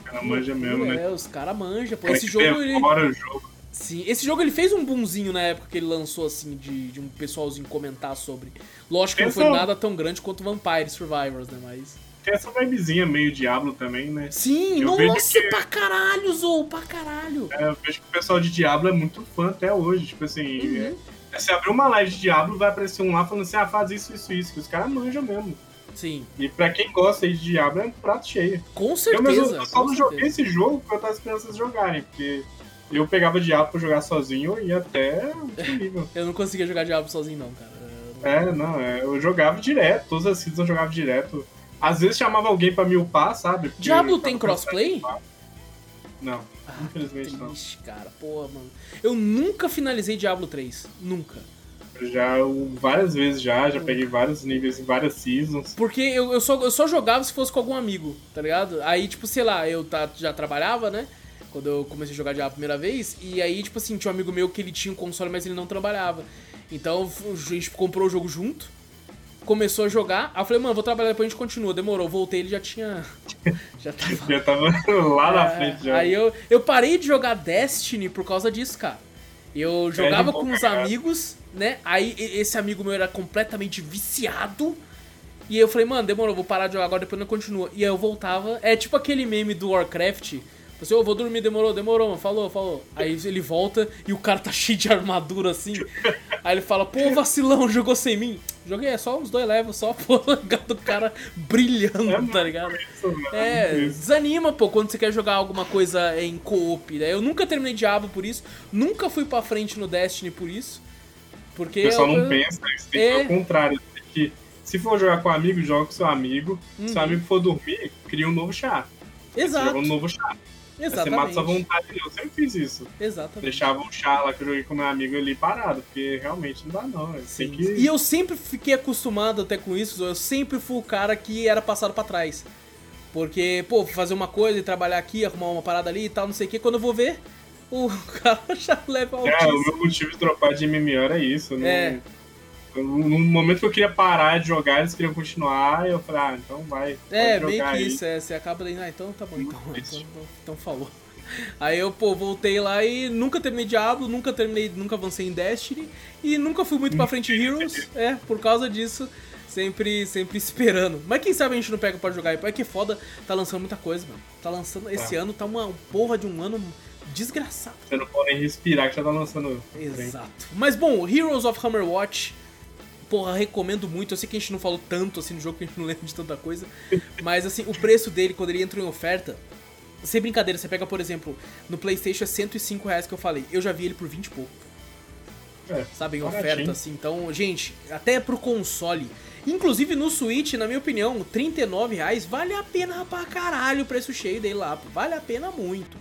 Ela manja mesmo, né? É, os caras manjam. Pô, Cara esse jogo ele. o jogo. Sim, esse jogo ele fez um boomzinho na época que ele lançou, assim, de, de um pessoalzinho comentar sobre. Lógico que não foi nada tão grande quanto Vampire Survivors, né? Mas. Tem essa vibezinha meio Diablo também, né? Sim, Eu nossa, que- pra caralho, Zou, pra caralho. É, eu vejo que o pessoal de Diablo é muito fã até hoje. Tipo assim, Uhum. é, se abrir uma live de Diablo, vai aparecer um lá falando assim, ah, faz isso, isso, isso. Que os caras manjam mesmo. Sim, E pra quem gosta aí de Diablo, é um prato cheio. com eu certeza. mesmo eu só não joguei esse jogo porque eu tava esperando vocês jogarem. Porque eu pegava Diablo pra jogar sozinho e até nível. Eu não conseguia jogar Diablo sozinho, não, cara. É, não, é, eu jogava direto, todas as seasons eu jogava direto. Às vezes chamava alguém pra me upar, sabe? Porque Diablo tem crossplay? Não, Ah, infelizmente não. triste, cara. Porra, mano. Eu nunca finalizei Diablo 3. Nunca. Já eu- várias vezes já, já peguei vários níveis em várias seasons. Porque eu, eu, só, eu só jogava se fosse com algum amigo, tá ligado? Aí, tipo, sei lá, eu tá, já trabalhava, né? Quando eu comecei a jogar Diablo a primeira vez. E aí, tipo assim, tinha um amigo meu que ele tinha um console, mas ele não trabalhava. Então a gente comprou o jogo junto. Começou a jogar. Aí eu falei, mano, vou trabalhar depois a gente continua. Demorou. Voltei, ele já tinha. Já tava. Já tava lá na É, frente já. Aí eu, eu parei de jogar Destiny por causa disso, cara. Eu jogava de com cara. amigos, né? Aí esse amigo meu era completamente viciado. E eu falei, mano, demorou, vou parar de jogar agora, depois não continua. E aí eu voltava. É tipo aquele meme do Warcraft. Você, ô, vou dormir, demorou, demorou, mano. Falou, falou. Aí ele volta e o cara tá cheio de armadura assim. Aí ele fala, pô, vacilão, jogou sem mim. Joguei é só uns dois levels só, pô, do cara brilhando, É tá ligado? Isso, É, isso. desanima, pô, quando você quer jogar alguma coisa em co-op, né? Eu nunca terminei Diablo por isso, nunca fui pra frente no Destiny por isso. Porque O pessoal eu- não pensa, isso tem É. que ser ao contrário. Que, se for jogar com um amigo, joga com seu amigo. Se Uhum. o amigo for dormir, cria um novo chá. Exato, joga um novo chá. Aí Você mata exatamente. sua vontade. Eu sempre fiz isso. Exatamente. Deixava chá lá que eu joguei com meu amigo ali parado, porque realmente não dá não. Sim. Que... E eu sempre fiquei acostumado até com isso, eu sempre fui o cara que era passado pra trás. Porque, pô, fazer uma coisa e trabalhar aqui, arrumar uma parada ali e tal, não sei o que, quando eu vou ver, o cara já leva É, o altíssimo. meu motivo de dropar de MMO era isso. Não... É. No momento que eu queria parar de jogar, eles queriam continuar, e eu falei, ah, então vai. É, meio que aí. isso, é, você acaba daí, ah, então tá bom, então, então, então, falou. Aí eu, pô, voltei lá e nunca terminei Diablo, nunca terminei, nunca avancei em Destiny e nunca fui muito pra frente em Heroes, é, por causa disso, sempre, sempre esperando. Mas quem sabe a gente não pega pra jogar aí, é que foda, tá lançando muita coisa, mano. Tá lançando, esse ano tá uma porra de um ano desgraçado. Você não pode respirar que já tá lançando. Exato. Mas bom, Heroes of Hammerwatch, porra, recomendo muito. Eu sei que a gente não falou tanto assim no jogo que a gente não lembra de tanta coisa. Mas assim, o preço dele, quando ele entrou em oferta, sem brincadeira, você pega, por exemplo, no Playstation é 105 reais que eu falei. Eu já vi ele por 20 e pouco. É, Sabe, em baratinho. oferta, assim. Então, gente, até pro console. Inclusive no Switch, na minha opinião, 39 reais vale a pena pra caralho o preço cheio dele lá. Vale a pena muito.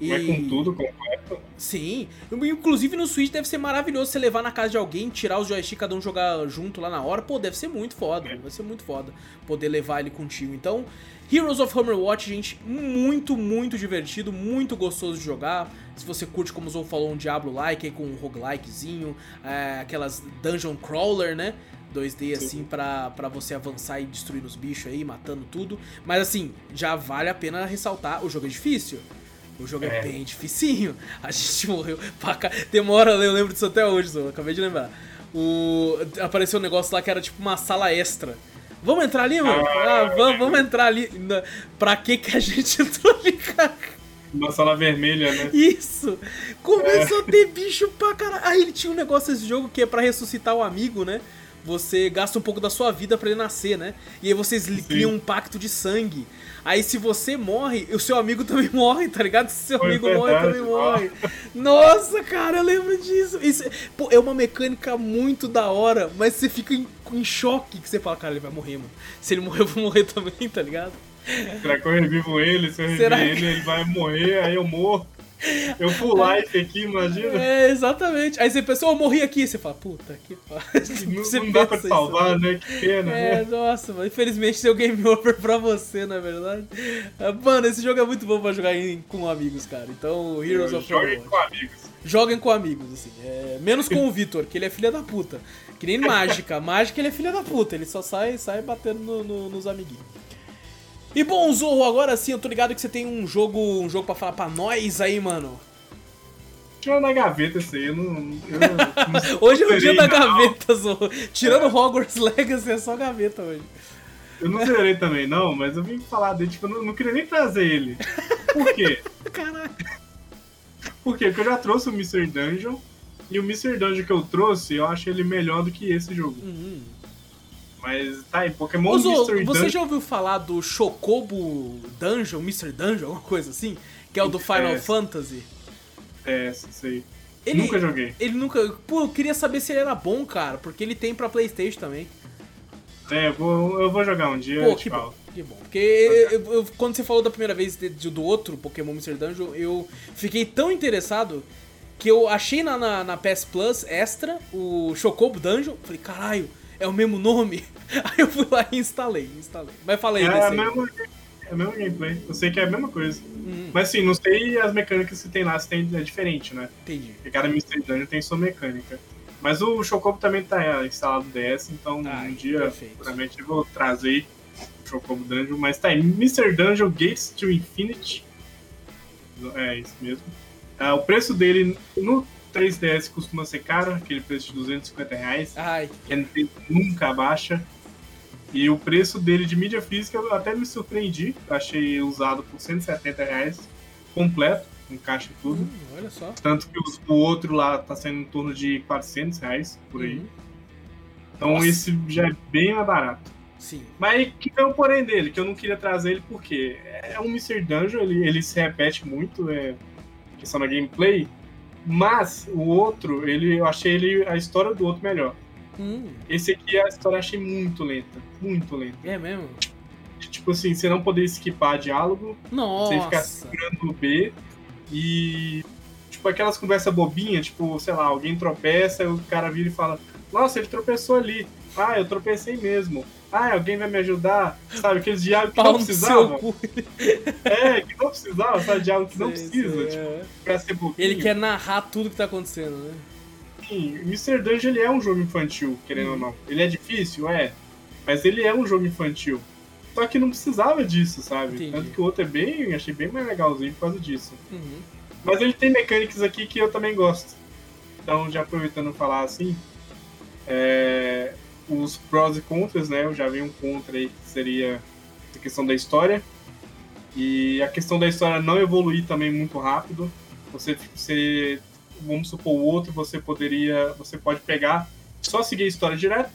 É com tudo completo. Sim. Inclusive no Switch deve ser maravilhoso você levar na casa de alguém, tirar os joystick, cada um jogar junto lá na hora. Pô, deve ser muito foda. É. Vai ser muito foda poder levar ele contigo. Então, Heroes of Hammerwatch, gente, muito, muito divertido, muito gostoso de jogar. Se você curte, como o Zou falou, um Diablo-like aí com um roguelikezinho, é, aquelas dungeon crawler, né? 2D assim pra, pra você avançar e destruir os bichos aí, matando tudo. Mas assim, já vale a pena ressaltar, o jogo é difícil. O jogo é, É. bem dificinho. A gente morreu uma hora, eu lembro disso até hoje, Zou, acabei de lembrar. O... Apareceu um negócio lá que era tipo uma sala extra. Vamos entrar ali, mano? Ah, Ah, vamos, vamos entrar ali. Na- Pra que que a gente entrou ali, cara? Uma sala vermelha, né? Isso! Começou a ter bicho pra caralho. Aí ele tinha um negócio nesse jogo que é pra ressuscitar o amigo, né? Você gasta um pouco da sua vida pra ele nascer, né? E aí vocês li- criam um pacto de sangue. Aí se você morre, o seu amigo também morre, tá ligado? Se seu Foi amigo morre, verdade, também morre. Nossa, cara, eu lembro disso. Isso, pô, é uma mecânica muito da hora, mas você fica em, em choque que você fala, cara, ele vai morrer, mano. Se ele morrer, eu vou morrer também, tá ligado? Será que eu revivo ele? Se eu reviver Será que- ele, ele vai morrer, aí eu morro. Eu full life aqui, imagina. É, exatamente. Aí você pensa, oh, eu morri aqui. Você fala, puta que pariu. Não, não dá pra te isso, salvar, né? Que pena, É, né? nossa, mano. Infelizmente deu game over pra você, na verdade. Ah, Mano, esse jogo é muito bom pra jogar em- com amigos, cara. Então, Heroes of Jogue Hammerwatch. com amigos. Joguem com amigos, assim. É, menos com o Vitor, que ele é filha da puta. Que nem mágica. Mágica ele é filha da puta. Ele só sai, sai batendo no- no- nos amiguinhos. E bom, Zorro, agora sim, eu tô ligado que você tem um jogo, um jogo pra falar pra nós aí, mano. Tirando na gaveta isso aí, eu não. Eu não Hoje é o dia da gaveta, Zorro. Tirando Hogwarts Legacy, é só gaveta hoje. Eu não zerei também, não, mas eu vim falar dele, tipo, eu não, não queria nem trazer ele. Por quê? Caralho. Por quê? Porque eu já trouxe o Mr. Dungeon, e o Mr. Dungeon que eu trouxe, eu acho ele melhor do que esse jogo. Uhum. Mas tá aí, Pokémon Zorro, Mr. você Dungeon. já ouviu falar do Chocobo Dungeon, Mr. Dungeon, alguma coisa assim? Que é o do Final É. Fantasy? É, sei. Ele, Nunca joguei. Ele nunca. Pô, eu queria saber se ele era bom, cara, porque ele tem pra PlayStation também. É, eu vou, eu vou jogar um dia, Pô, eu que falo. bom, que bom. Porque eu- eu- quando você falou da primeira vez de- de- do outro Pokémon Mr. Dungeon, eu fiquei tão interessado que eu achei na, na, na PS Plus Extra o Chocobo Dungeon. Falei, caralho, é o mesmo nome? Aí eu fui lá e instalei, instalei. Mas falei É aí. mesma, é a mesma gameplay. Eu sei que é a mesma coisa. Hum, Mas sim, não sei as mecânicas que tem lá, se tem, é diferente, né? entendi. Porque cada Mr. Dungeon tem sua mecânica. Mas o Chocobo também tá instalado DS, então Ah, um dia, perfeito. eu vou trazer o Chocobo Dungeon. Mas tá aí, Mr. Dungeon Gates to Infinity. É isso mesmo. Ah, o preço dele no 3DS costuma ser caro, aquele preço de 250 reais. Ai, que a Nintendo nunca baixa. E o preço dele de mídia física eu até me surpreendi. Eu achei usado por 170 reais completo, com caixa e tudo. hum, olha só. Tanto que os- o outro lá tá saindo em torno de 400 reais por aí. Uhum. Então Nossa. esse já é bem mais barato. Sim. Mas que é o porém dele, que eu não queria trazer ele porque é um Mr. Dungeon, ele, ele se repete muito, é questão da gameplay, mas o outro, ele, eu achei ele, a história do outro melhor. Hum, Esse aqui a história eu achei muito lenta, muito lenta. é mesmo? Tipo assim, você não poder esquipar diálogo, você ficar Nossa. segurando no B e tipo aquelas conversas bobinhas, tipo, sei lá, alguém tropeça, o cara vira e fala: "Nossa, ele tropeçou ali. Ah, eu tropecei mesmo. Ah, alguém vai me ajudar?" Sabe aqueles diálogos que não precisava? É, que não precisava, sabe? Diálogo que não Sei, precisa, sei, tipo, é. pra ser bobinho. Ele quer narrar tudo que tá acontecendo, né? Sim, Mr. Dungeon ele é um jogo infantil, querendo ou não. Ele é difícil, é, mas ele é um jogo infantil. Só que não precisava disso, sabe? Entendi. Tanto que o outro é bem, achei bem mais legalzinho por causa disso. Uhum. Mas ele tem mecânicas aqui que eu também gosto. Então, já aproveitando falar assim, é, os prós e contras, né? Eu já vi um contra aí que seria a questão da história. E a questão da história não evoluir também muito rápido. Você, você vamos supor o outro, você poderia, você pode pegar, só seguir a história direto.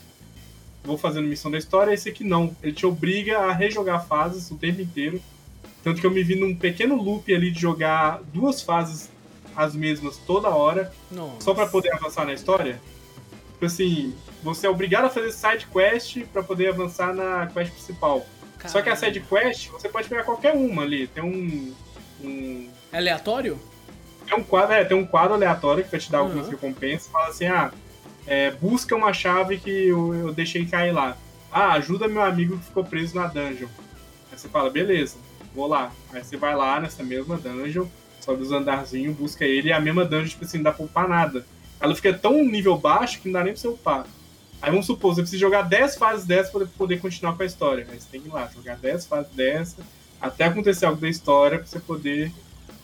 Vou fazendo missão da história, esse aqui não. Ele te obriga a rejogar fases o tempo inteiro. Tanto que eu me vi num pequeno loop ali de jogar duas fases as mesmas toda hora, Nossa. só pra poder avançar na história. Tipo assim, você é obrigado a fazer side quest pra poder avançar na quest principal. Só que a side quest, você pode pegar qualquer uma ali. Tem um. um É aleatório? tem um quadro, é, tem um quadro aleatório que vai te dar Uhum. algumas recompensas. Fala assim, ah, é, busca uma chave que eu, eu deixei cair lá. Ah, ajuda meu amigo que ficou preso na dungeon. Aí você fala, beleza, vou lá. Aí você vai lá nessa mesma dungeon, sobe os andarzinhos, busca ele, e a mesma dungeon, tipo assim, não dá pra upar nada. Ela fica tão nível baixo que não dá nem pra você upar. Aí vamos supor, você precisa jogar 10 fases dessa pra poder continuar com a história. Aí você tem que ir lá, jogar 10 fases dessa, até acontecer algo da história pra você poder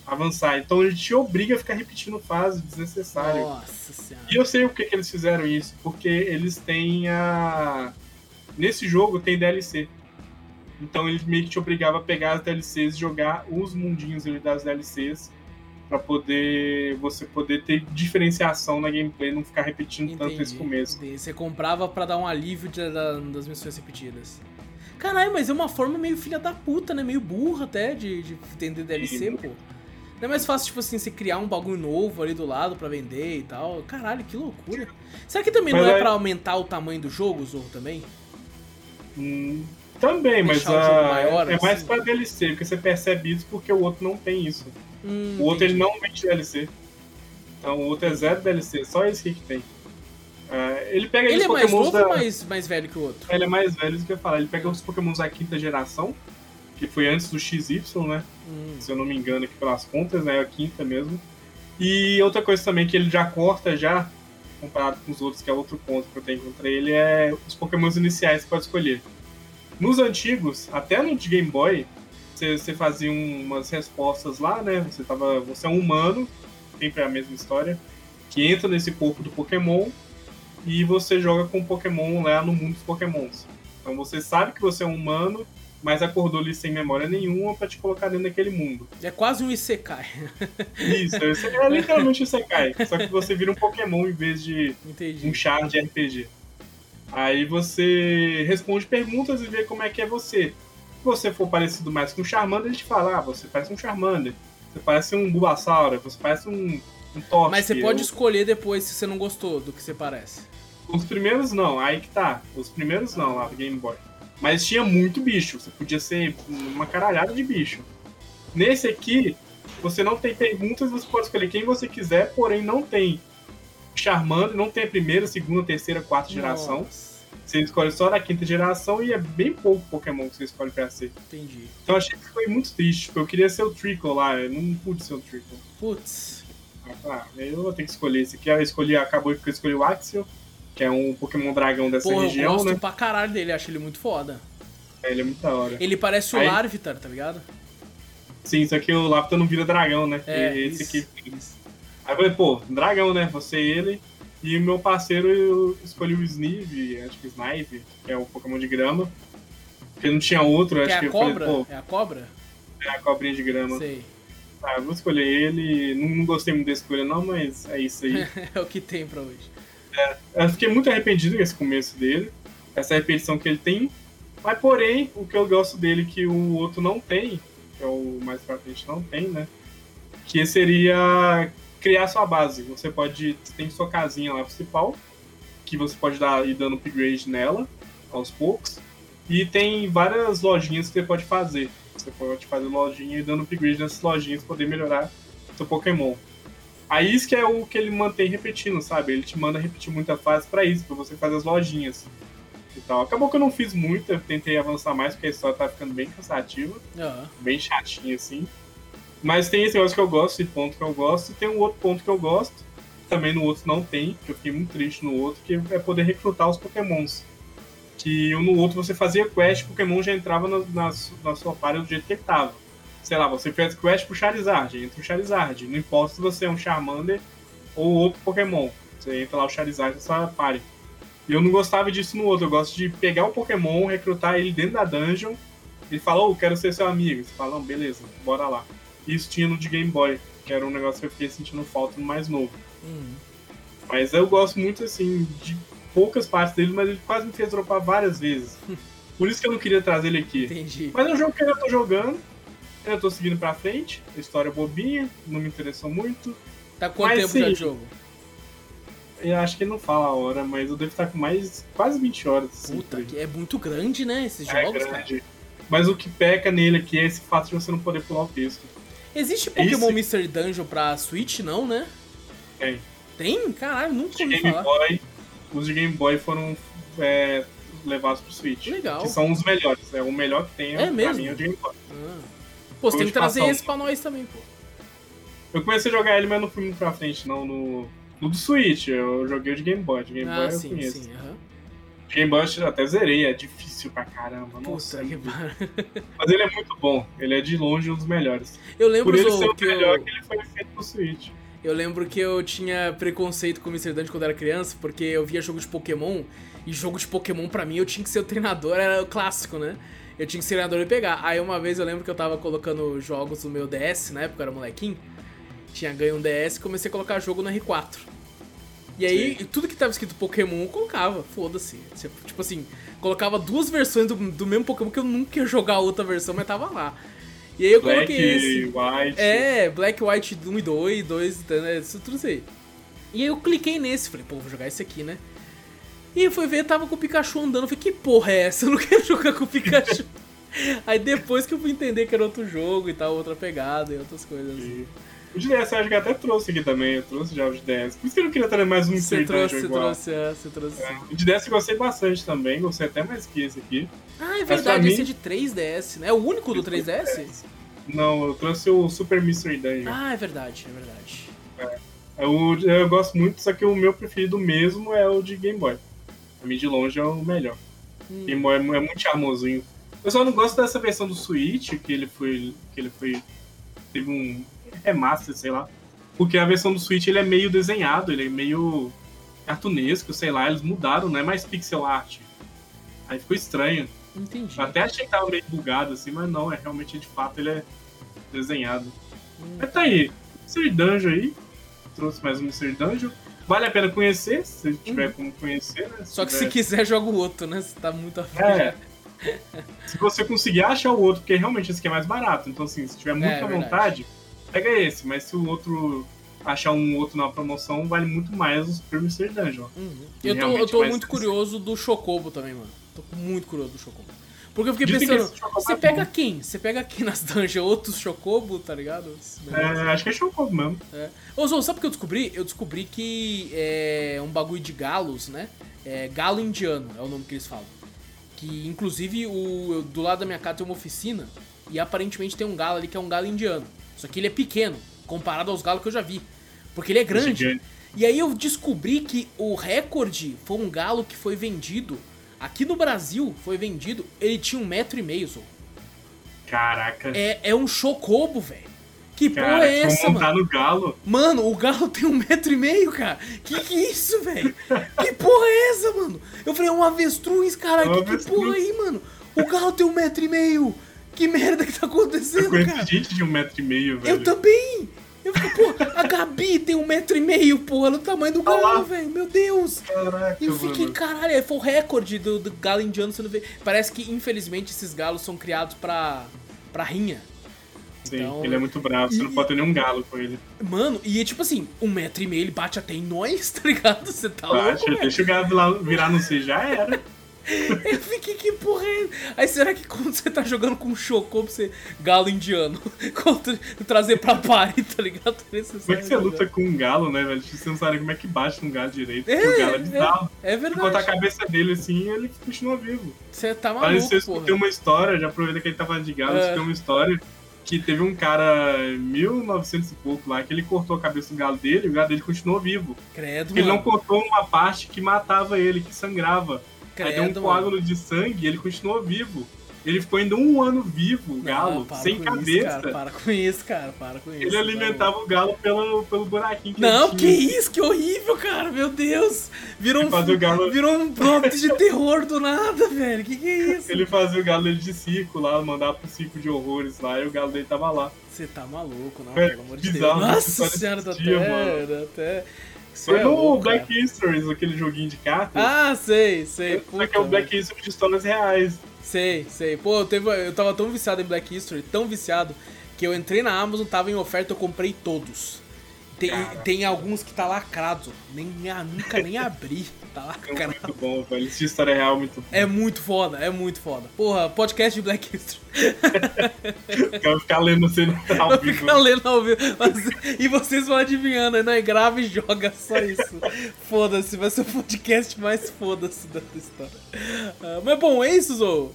avançar. Então ele te obriga a ficar repetindo fase desnecessário. Nossa senhora. E eu sei o que, que eles fizeram isso, porque eles têm a. Nesse jogo tem DLC. Então ele meio que te obrigava a pegar as DLCs e jogar os mundinhos ali das DLCs pra poder você poder ter diferenciação na gameplay, não ficar repetindo tanto Entendi, esse começo. entendi. Você comprava pra dar um alívio de- da- das missões repetidas. Caralho, mas é uma forma meio filha da puta, né? Meio burra até de, de vender DLC, Sim. pô. Não é mais fácil, tipo assim, você criar um bagulho novo ali do lado pra vender e tal. Caralho, que loucura. Será que também Mas não é aí- pra aumentar o tamanho do jogo, Zorro, também? Hum, também, mas Deixar jogo ah, maior, é mais assim? pra DLC, porque você percebe isso porque o outro não tem isso. Hum, O outro ele entendi. não vende DLC. Então o outro é zero DLC, só esse aqui que tem. Ah, ele pega Ele é mais novo da... ou mais, mais velho que o outro? Ele é mais velho do que eu ia falar. Ele pega os pokémons da quinta geração, que foi antes do XY, né? Hum, Se eu não me engano aqui pelas contas, né? É a quinta mesmo. E outra coisa também que ele já corta já, comparado com os outros, que é outro ponto que eu tenho contra ele, é os pokémons iniciais que pode escolher. Nos antigos, até no de Game Boy, você, você fazia um- umas respostas lá, né? Você, tava, você é um humano, sempre é a mesma história, que entra nesse corpo do Pokémon e você joga com o Pokémon lá no mundo dos Pokémons. Então você sabe que você é um humano, mas acordou ali sem memória nenhuma pra te colocar dentro daquele mundo. É quase um Isekai. Isso, isso é literalmente o Sekai. Só que você vira um Pokémon em vez de Entendi. um char de RPG. Aí você responde perguntas e vê como é que é você. Se você for parecido mais com um Charmander, a gente fala, ah, você parece um Charmander. Você parece um Bulbasaur, você parece um, um Toxic. Mas você pode Eu- escolher depois se você não gostou do que você parece. Os primeiros não, aí que tá. Os primeiros não, lá do Game Boy. Mas tinha muito bicho, você podia ser uma caralhada de bicho. Nesse aqui, você não tem perguntas, você pode escolher quem você quiser, porém não tem Charmander, não tem a primeira, segunda, terceira, quarta geração. Você escolhe só da quinta geração e é bem pouco Pokémon que você escolhe pra ser. entendi. Então eu achei que foi muito triste. Tipo, eu queria ser o Trickle lá, eu não pude ser o Trickle. Putz. Ah, eu vou ter que escolher esse aqui. Eu escolhi, acabou que eu escolhi o Axel, que é um Pokémon dragão dessa Porra, eu região, gosto né? pra caralho dele, acho ele muito foda. Ele é muito da hora. Ele parece o Aí- Larvitar, tá ligado? Sim, só que o Lapta não vira dragão, né? É, esse isso, aqui. isso. Aí eu falei, pô, dragão, né? Você e ele. E meu parceiro eu escolhi o Snive, acho que Snive, que é o Pokémon de grama. Porque não tinha outro, Que acho é que falei, cobra? pô, É a cobra? é a cobrinha de grama. Sei. Ah, eu vou escolher ele. Não, não gostei muito da escolha, não, mas é isso aí. é o que tem pra hoje. Eu fiquei muito arrependido com esse começo dele, essa repetição que ele tem. Mas, porém, o que eu gosto dele que o outro não tem, que é o mais pra frente não tem, né? Que seria criar sua base. Você pode. Você tem sua casinha lá principal, que você pode dar, ir dando upgrade nela aos poucos. E tem várias lojinhas que você pode fazer. Você pode fazer lojinha e dando upgrade nessas lojinhas poder melhorar seu Pokémon. Aí isso que é o que ele mantém repetindo, sabe? Ele te manda repetir muita fase para isso, para você fazer as lojinhas e tal. Acabou que eu não fiz muito, eu tentei avançar mais porque a história tá ficando bem cansativa, Aham. bem chatinha assim. Mas tem esse negócio que eu gosto, esse ponto que eu gosto, e tem um outro ponto que eu gosto, também no outro não tem, que eu fiquei muito triste no outro, que é poder recrutar os Pokémons. Que no outro você fazia quest, o Pokémon já entrava na, na, na sua party do jeito que ele tava. Sei lá, você fez quest pro Charizard, entra o Charizard. Não importa se você é um Charmander ou outro Pokémon. Você entra lá o Charizard na sua party. E eu não gostava disso no outro. Eu gosto de pegar o Pokémon, recrutar ele dentro da dungeon. Ele fala, ô, quero ser seu amigo. Você fala, beleza, bora lá. Isso tinha no de Game Boy, que era um negócio que eu fiquei sentindo falta no mais novo. Uhum. Mas eu gosto muito, assim, de poucas partes dele, mas ele quase me fez dropar várias vezes. Por isso que eu não queria trazer ele aqui. Entendi. Mas é um jogo que eu ainda tô jogando, ainda tô seguindo pra frente, a história é bobinha, não me interessou muito. Tá quanto Mas tempo já sim. de jogo? Eu acho que ele não fala a hora, mas eu devo estar com mais quase 20 horas. Assim, Puta, que é muito grande, né? Esses é jogos, cara. grande. Mas o que peca nele aqui é esse fato de você não poder pular o texto. Existe Pokémon isso. Mystery Dungeon pra Switch, não, né? Tem. Tem? Caralho, nunca ouvi Game falar. Boy, os de Game Boy foram é, levados pro Switch. Legal. Que são os melhores. É o melhor que tem. É pra mesmo? mim, é o de Game Boy. Ah. Pô, você tem que trazer esse pra nós também, pô. Eu comecei a jogar ele, mas não fui muito pra frente, não. No, no do Switch, eu joguei o de Game Boy. De Game Boy Ah, eu sim, conheço. sim. aham. De Game Boy eu até zerei, é difícil pra caramba. Nossa, Puta é que pariu. Mas ele é muito bom. Ele é de longe um dos melhores. Eu lembro Por ele ser o que melhor eu, que ele foi feito pro Switch. eu lembro que eu tinha preconceito com o Mr. Dungeon quando era criança, porque eu via jogo de Pokémon, e jogo de Pokémon pra mim eu tinha que ser o treinador, era o clássico, né? Eu tinha que ser o treinador e pegar. Aí uma vez eu lembro que eu tava colocando jogos no meu DS, na época eu era molequinho, tinha ganho um DS e comecei a colocar jogo no R4. E aí, tudo que tava escrito Pokémon eu colocava, foda-se. Tipo assim, colocava duas versões do, do mesmo Pokémon que eu nunca ia jogar outra versão, mas tava lá. E aí eu Black, coloquei esse. White. É, Black, White 1 e 2, 2, né, isso tudo isso aí. E aí eu cliquei nesse, falei, pô, vou jogar esse aqui, né? E fui ver, tava com o Pikachu andando, falei, que porra é essa? Eu não quero jogar com o Pikachu. aí depois que eu fui entender que era outro jogo e tal, outra pegada e outras coisas. assim. O de DS eu acho que eu até trouxe aqui também. Eu trouxe já o de DS. Por isso que eu não queria trazer mais um Você trouxe, você trouxe, é, você trouxe. sim. O de DS eu gostei bastante também. Gostei até mais que esse aqui. Ah, é verdade, mim- esse é de 3DS, né? É o único do 3DS? Não, eu trouxe o Super Mystery Dungeon. Ah, é verdade, é verdade. O- eu gosto muito, só que o meu preferido mesmo é o de Game Boy. Pra mim, de longe, é o melhor. Hum. Game Boy é é muito charmosinho. Eu só não gosto dessa versão do Switch, que ele foi. que ele foi. teve um remaster, sei lá. Porque a versão do Switch ele é meio desenhado, ele é meio cartunesco, sei lá, eles mudaram, não é mais pixel art. Aí ficou estranho. Entendi. Eu até achei que tava meio bugado assim, mas não, é realmente de fato ele é desenhado. Hum. Mas tá aí, Mystery Dungeon aí. Trouxe mais um Mystery Dungeon. Vale a pena conhecer, se tiver como conhecer, né? Hum. Só que se tiver- quiser, joga o outro, né? Você tá muito afim. É. Se você conseguir achar o outro, porque realmente esse aqui é mais barato. Então, assim, se tiver muita É, verdade. Pega esse. Mas se o outro achar um outro na promoção, vale muito mais o Super Mystery Dungeon. Uhum. Eu tô, eu tô muito curioso do Chocobo também, mano. Tô muito curioso do Chocobo. Porque eu fiquei Dizem pensando, você é pega bom. quem? Você pega quem nas dungeons? Outros Chocobo, tá ligado? É, acho que é Chocobo mesmo. É. Ô, Zou, sabe o que eu descobri? Eu descobri que é um bagulho de galos, né? É galo indiano, é o nome que eles falam. Que, inclusive, o, do lado da minha casa tem uma oficina e aparentemente tem um galo ali que é um galo indiano. Só que ele é pequeno, comparado aos galos que eu já vi. Porque ele é grande. Gigante. E aí eu descobri que o recorde foi um galo que foi vendido. Aqui no Brasil foi vendido. Ele tinha um metro e meio, Zou. Caraca. É, é um chocobo, velho. Que porra Cara, é vamos essa, mano? no galo. Mano, o galo tem um metro e meio, cara. Que que é isso, velho? Que porra é essa, mano? Eu falei, é um avestruz, cara. É um que, que avestruz. porra aí, mano? O galo tem um metro e meio. Que merda que tá Eu acontecendo, conheço cara? gente de um metro e meio, velho. Eu também. Eu Eu fico, pô, a Gabi tem um metro e meio, pô, no tamanho do Tá lá. galo, velho. Meu Deus. Caraca, E eu fiquei, mano. caralho, é, foi o recorde do, do galo indiano sendo ver. Parece que, infelizmente, esses galos são criados pra, pra rinha. Sim, Então- ele é muito bravo, você não E- pode ter nenhum galo com ele. Mano, e é tipo assim, um metro e meio ele bate até em nós, tá ligado? Você tá Bate, louco, deixa o galo virar no C, já era. Eu fiquei, que porra é? Aí será que quando você tá jogando com Chocô pra você galo indiano, contra, trazer pra pare, tá ligado? Como é que você luta com um galo, né, velho? Você não sabe como é que bate um galo direito. porque o galo é bizarro. É Enquanto a verdade. cabeça dele assim, ele continua vivo. Você tá Mas maluco, você escutei porra. uma história, já aproveita que ele tá falando de galo, É. tem uma história que teve um cara em 1900 e pouco lá, que ele cortou a cabeça do galo dele e o galo dele continuou vivo. Credo, Ele não mano. cortou uma parte que matava ele, que sangrava. Aí deu um Credo, mano. coágulo de sangue e ele continuou vivo. Ele ficou ainda um ano vivo, o galo, Não, para sem cabeça. Isso, cara, para com isso, cara, para com isso. ele alimentava o galo pelo, pelo buraquinho que Não, que isso, que horrível, cara, meu Deus. Virou um, galo- virou um plot de terror do nada, velho. Que que é isso? Ele fazia o galo dele de circo lá, mandava pro circo de horrores lá, e o galo dele tava lá. Você tá maluco, não, É, pelo amor de Deus. Nossa senhora, tá até, mano. até... Foi é no cara. Black Histories, aquele joguinho de cartas. Ah, sei, sei. Só que é o puta, Black History de histórias reais. Sei, sei. Pô, eu, teve, eu tava tão viciado em Black History, tão viciado, que eu entrei na Amazon, tava em oferta, eu comprei todos. Tem, tem alguns que tá lacrado. Nem, nunca nem abri. Tá É lacrado. muito bom, velho. De história real é muito bom. É muito foda, é muito foda. Porra, podcast de Black History. Quero ficar lendo você ao vivo. ficar lendo ao vivo. Mas- e vocês vão adivinhando, não é grava e joga, só isso. Foda-se, vai ser o podcast mais foda-se da história. Ah, mas bom, é isso, Zou.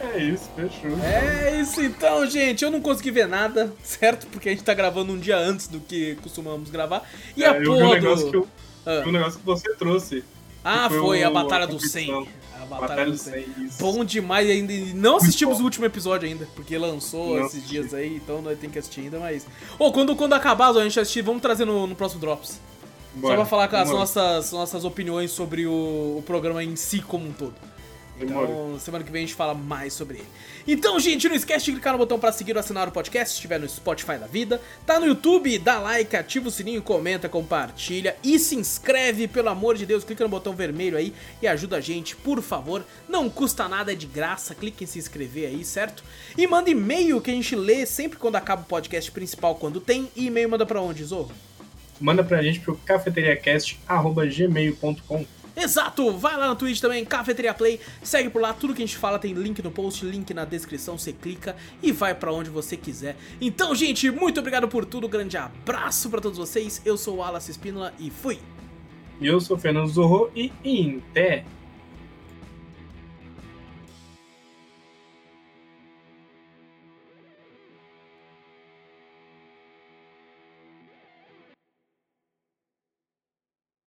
É isso, fechou. É isso então, gente. Eu não consegui ver nada, certo? Porque a gente tá gravando um dia antes do que costumamos gravar. E É, a eu vi um porra negócio do... que eu, Ah. um negócio que você trouxe. Ah, foi, foi a Batalha a do 100. competição. A Batalha, Batalha do do 100. 100, isso. Bom demais ainda. Não assistimos o último episódio ainda, porque lançou Não esses assisti. dias aí, então nós temos que assistir ainda, mas... Ô, quando, quando acabar, a gente assistir, vamos trazer no, no próximo Drops. Bora. Só pra falar com as nossas, nossas opiniões sobre o, o programa em si como um todo. Então, semana que vem a gente fala mais sobre ele. Então, gente, não esquece de clicar no botão pra seguir ou assinar o podcast, se estiver no Spotify da vida. Tá no YouTube, dá like, ativa o sininho, comenta, compartilha e se inscreve, pelo amor de Deus. Clica no botão vermelho aí e ajuda a gente, por favor. Não custa nada, é de graça. Clique em se inscrever aí, certo? E manda e-mail que a gente lê sempre quando acaba o podcast principal, quando tem. E e-mail manda pra onde, Zorro? Manda pra gente pro cafeteriacast.gmail.com. Exato! Vai lá no Twitch também, Cafeteria Play, segue por lá, tudo que a gente fala tem link no post, link na descrição, você clica e vai pra onde você quiser. Então, gente, muito obrigado por tudo, grande abraço pra todos vocês, eu sou o Wallace Espínola e fui! Eu sou o Fernando Zorro e em té.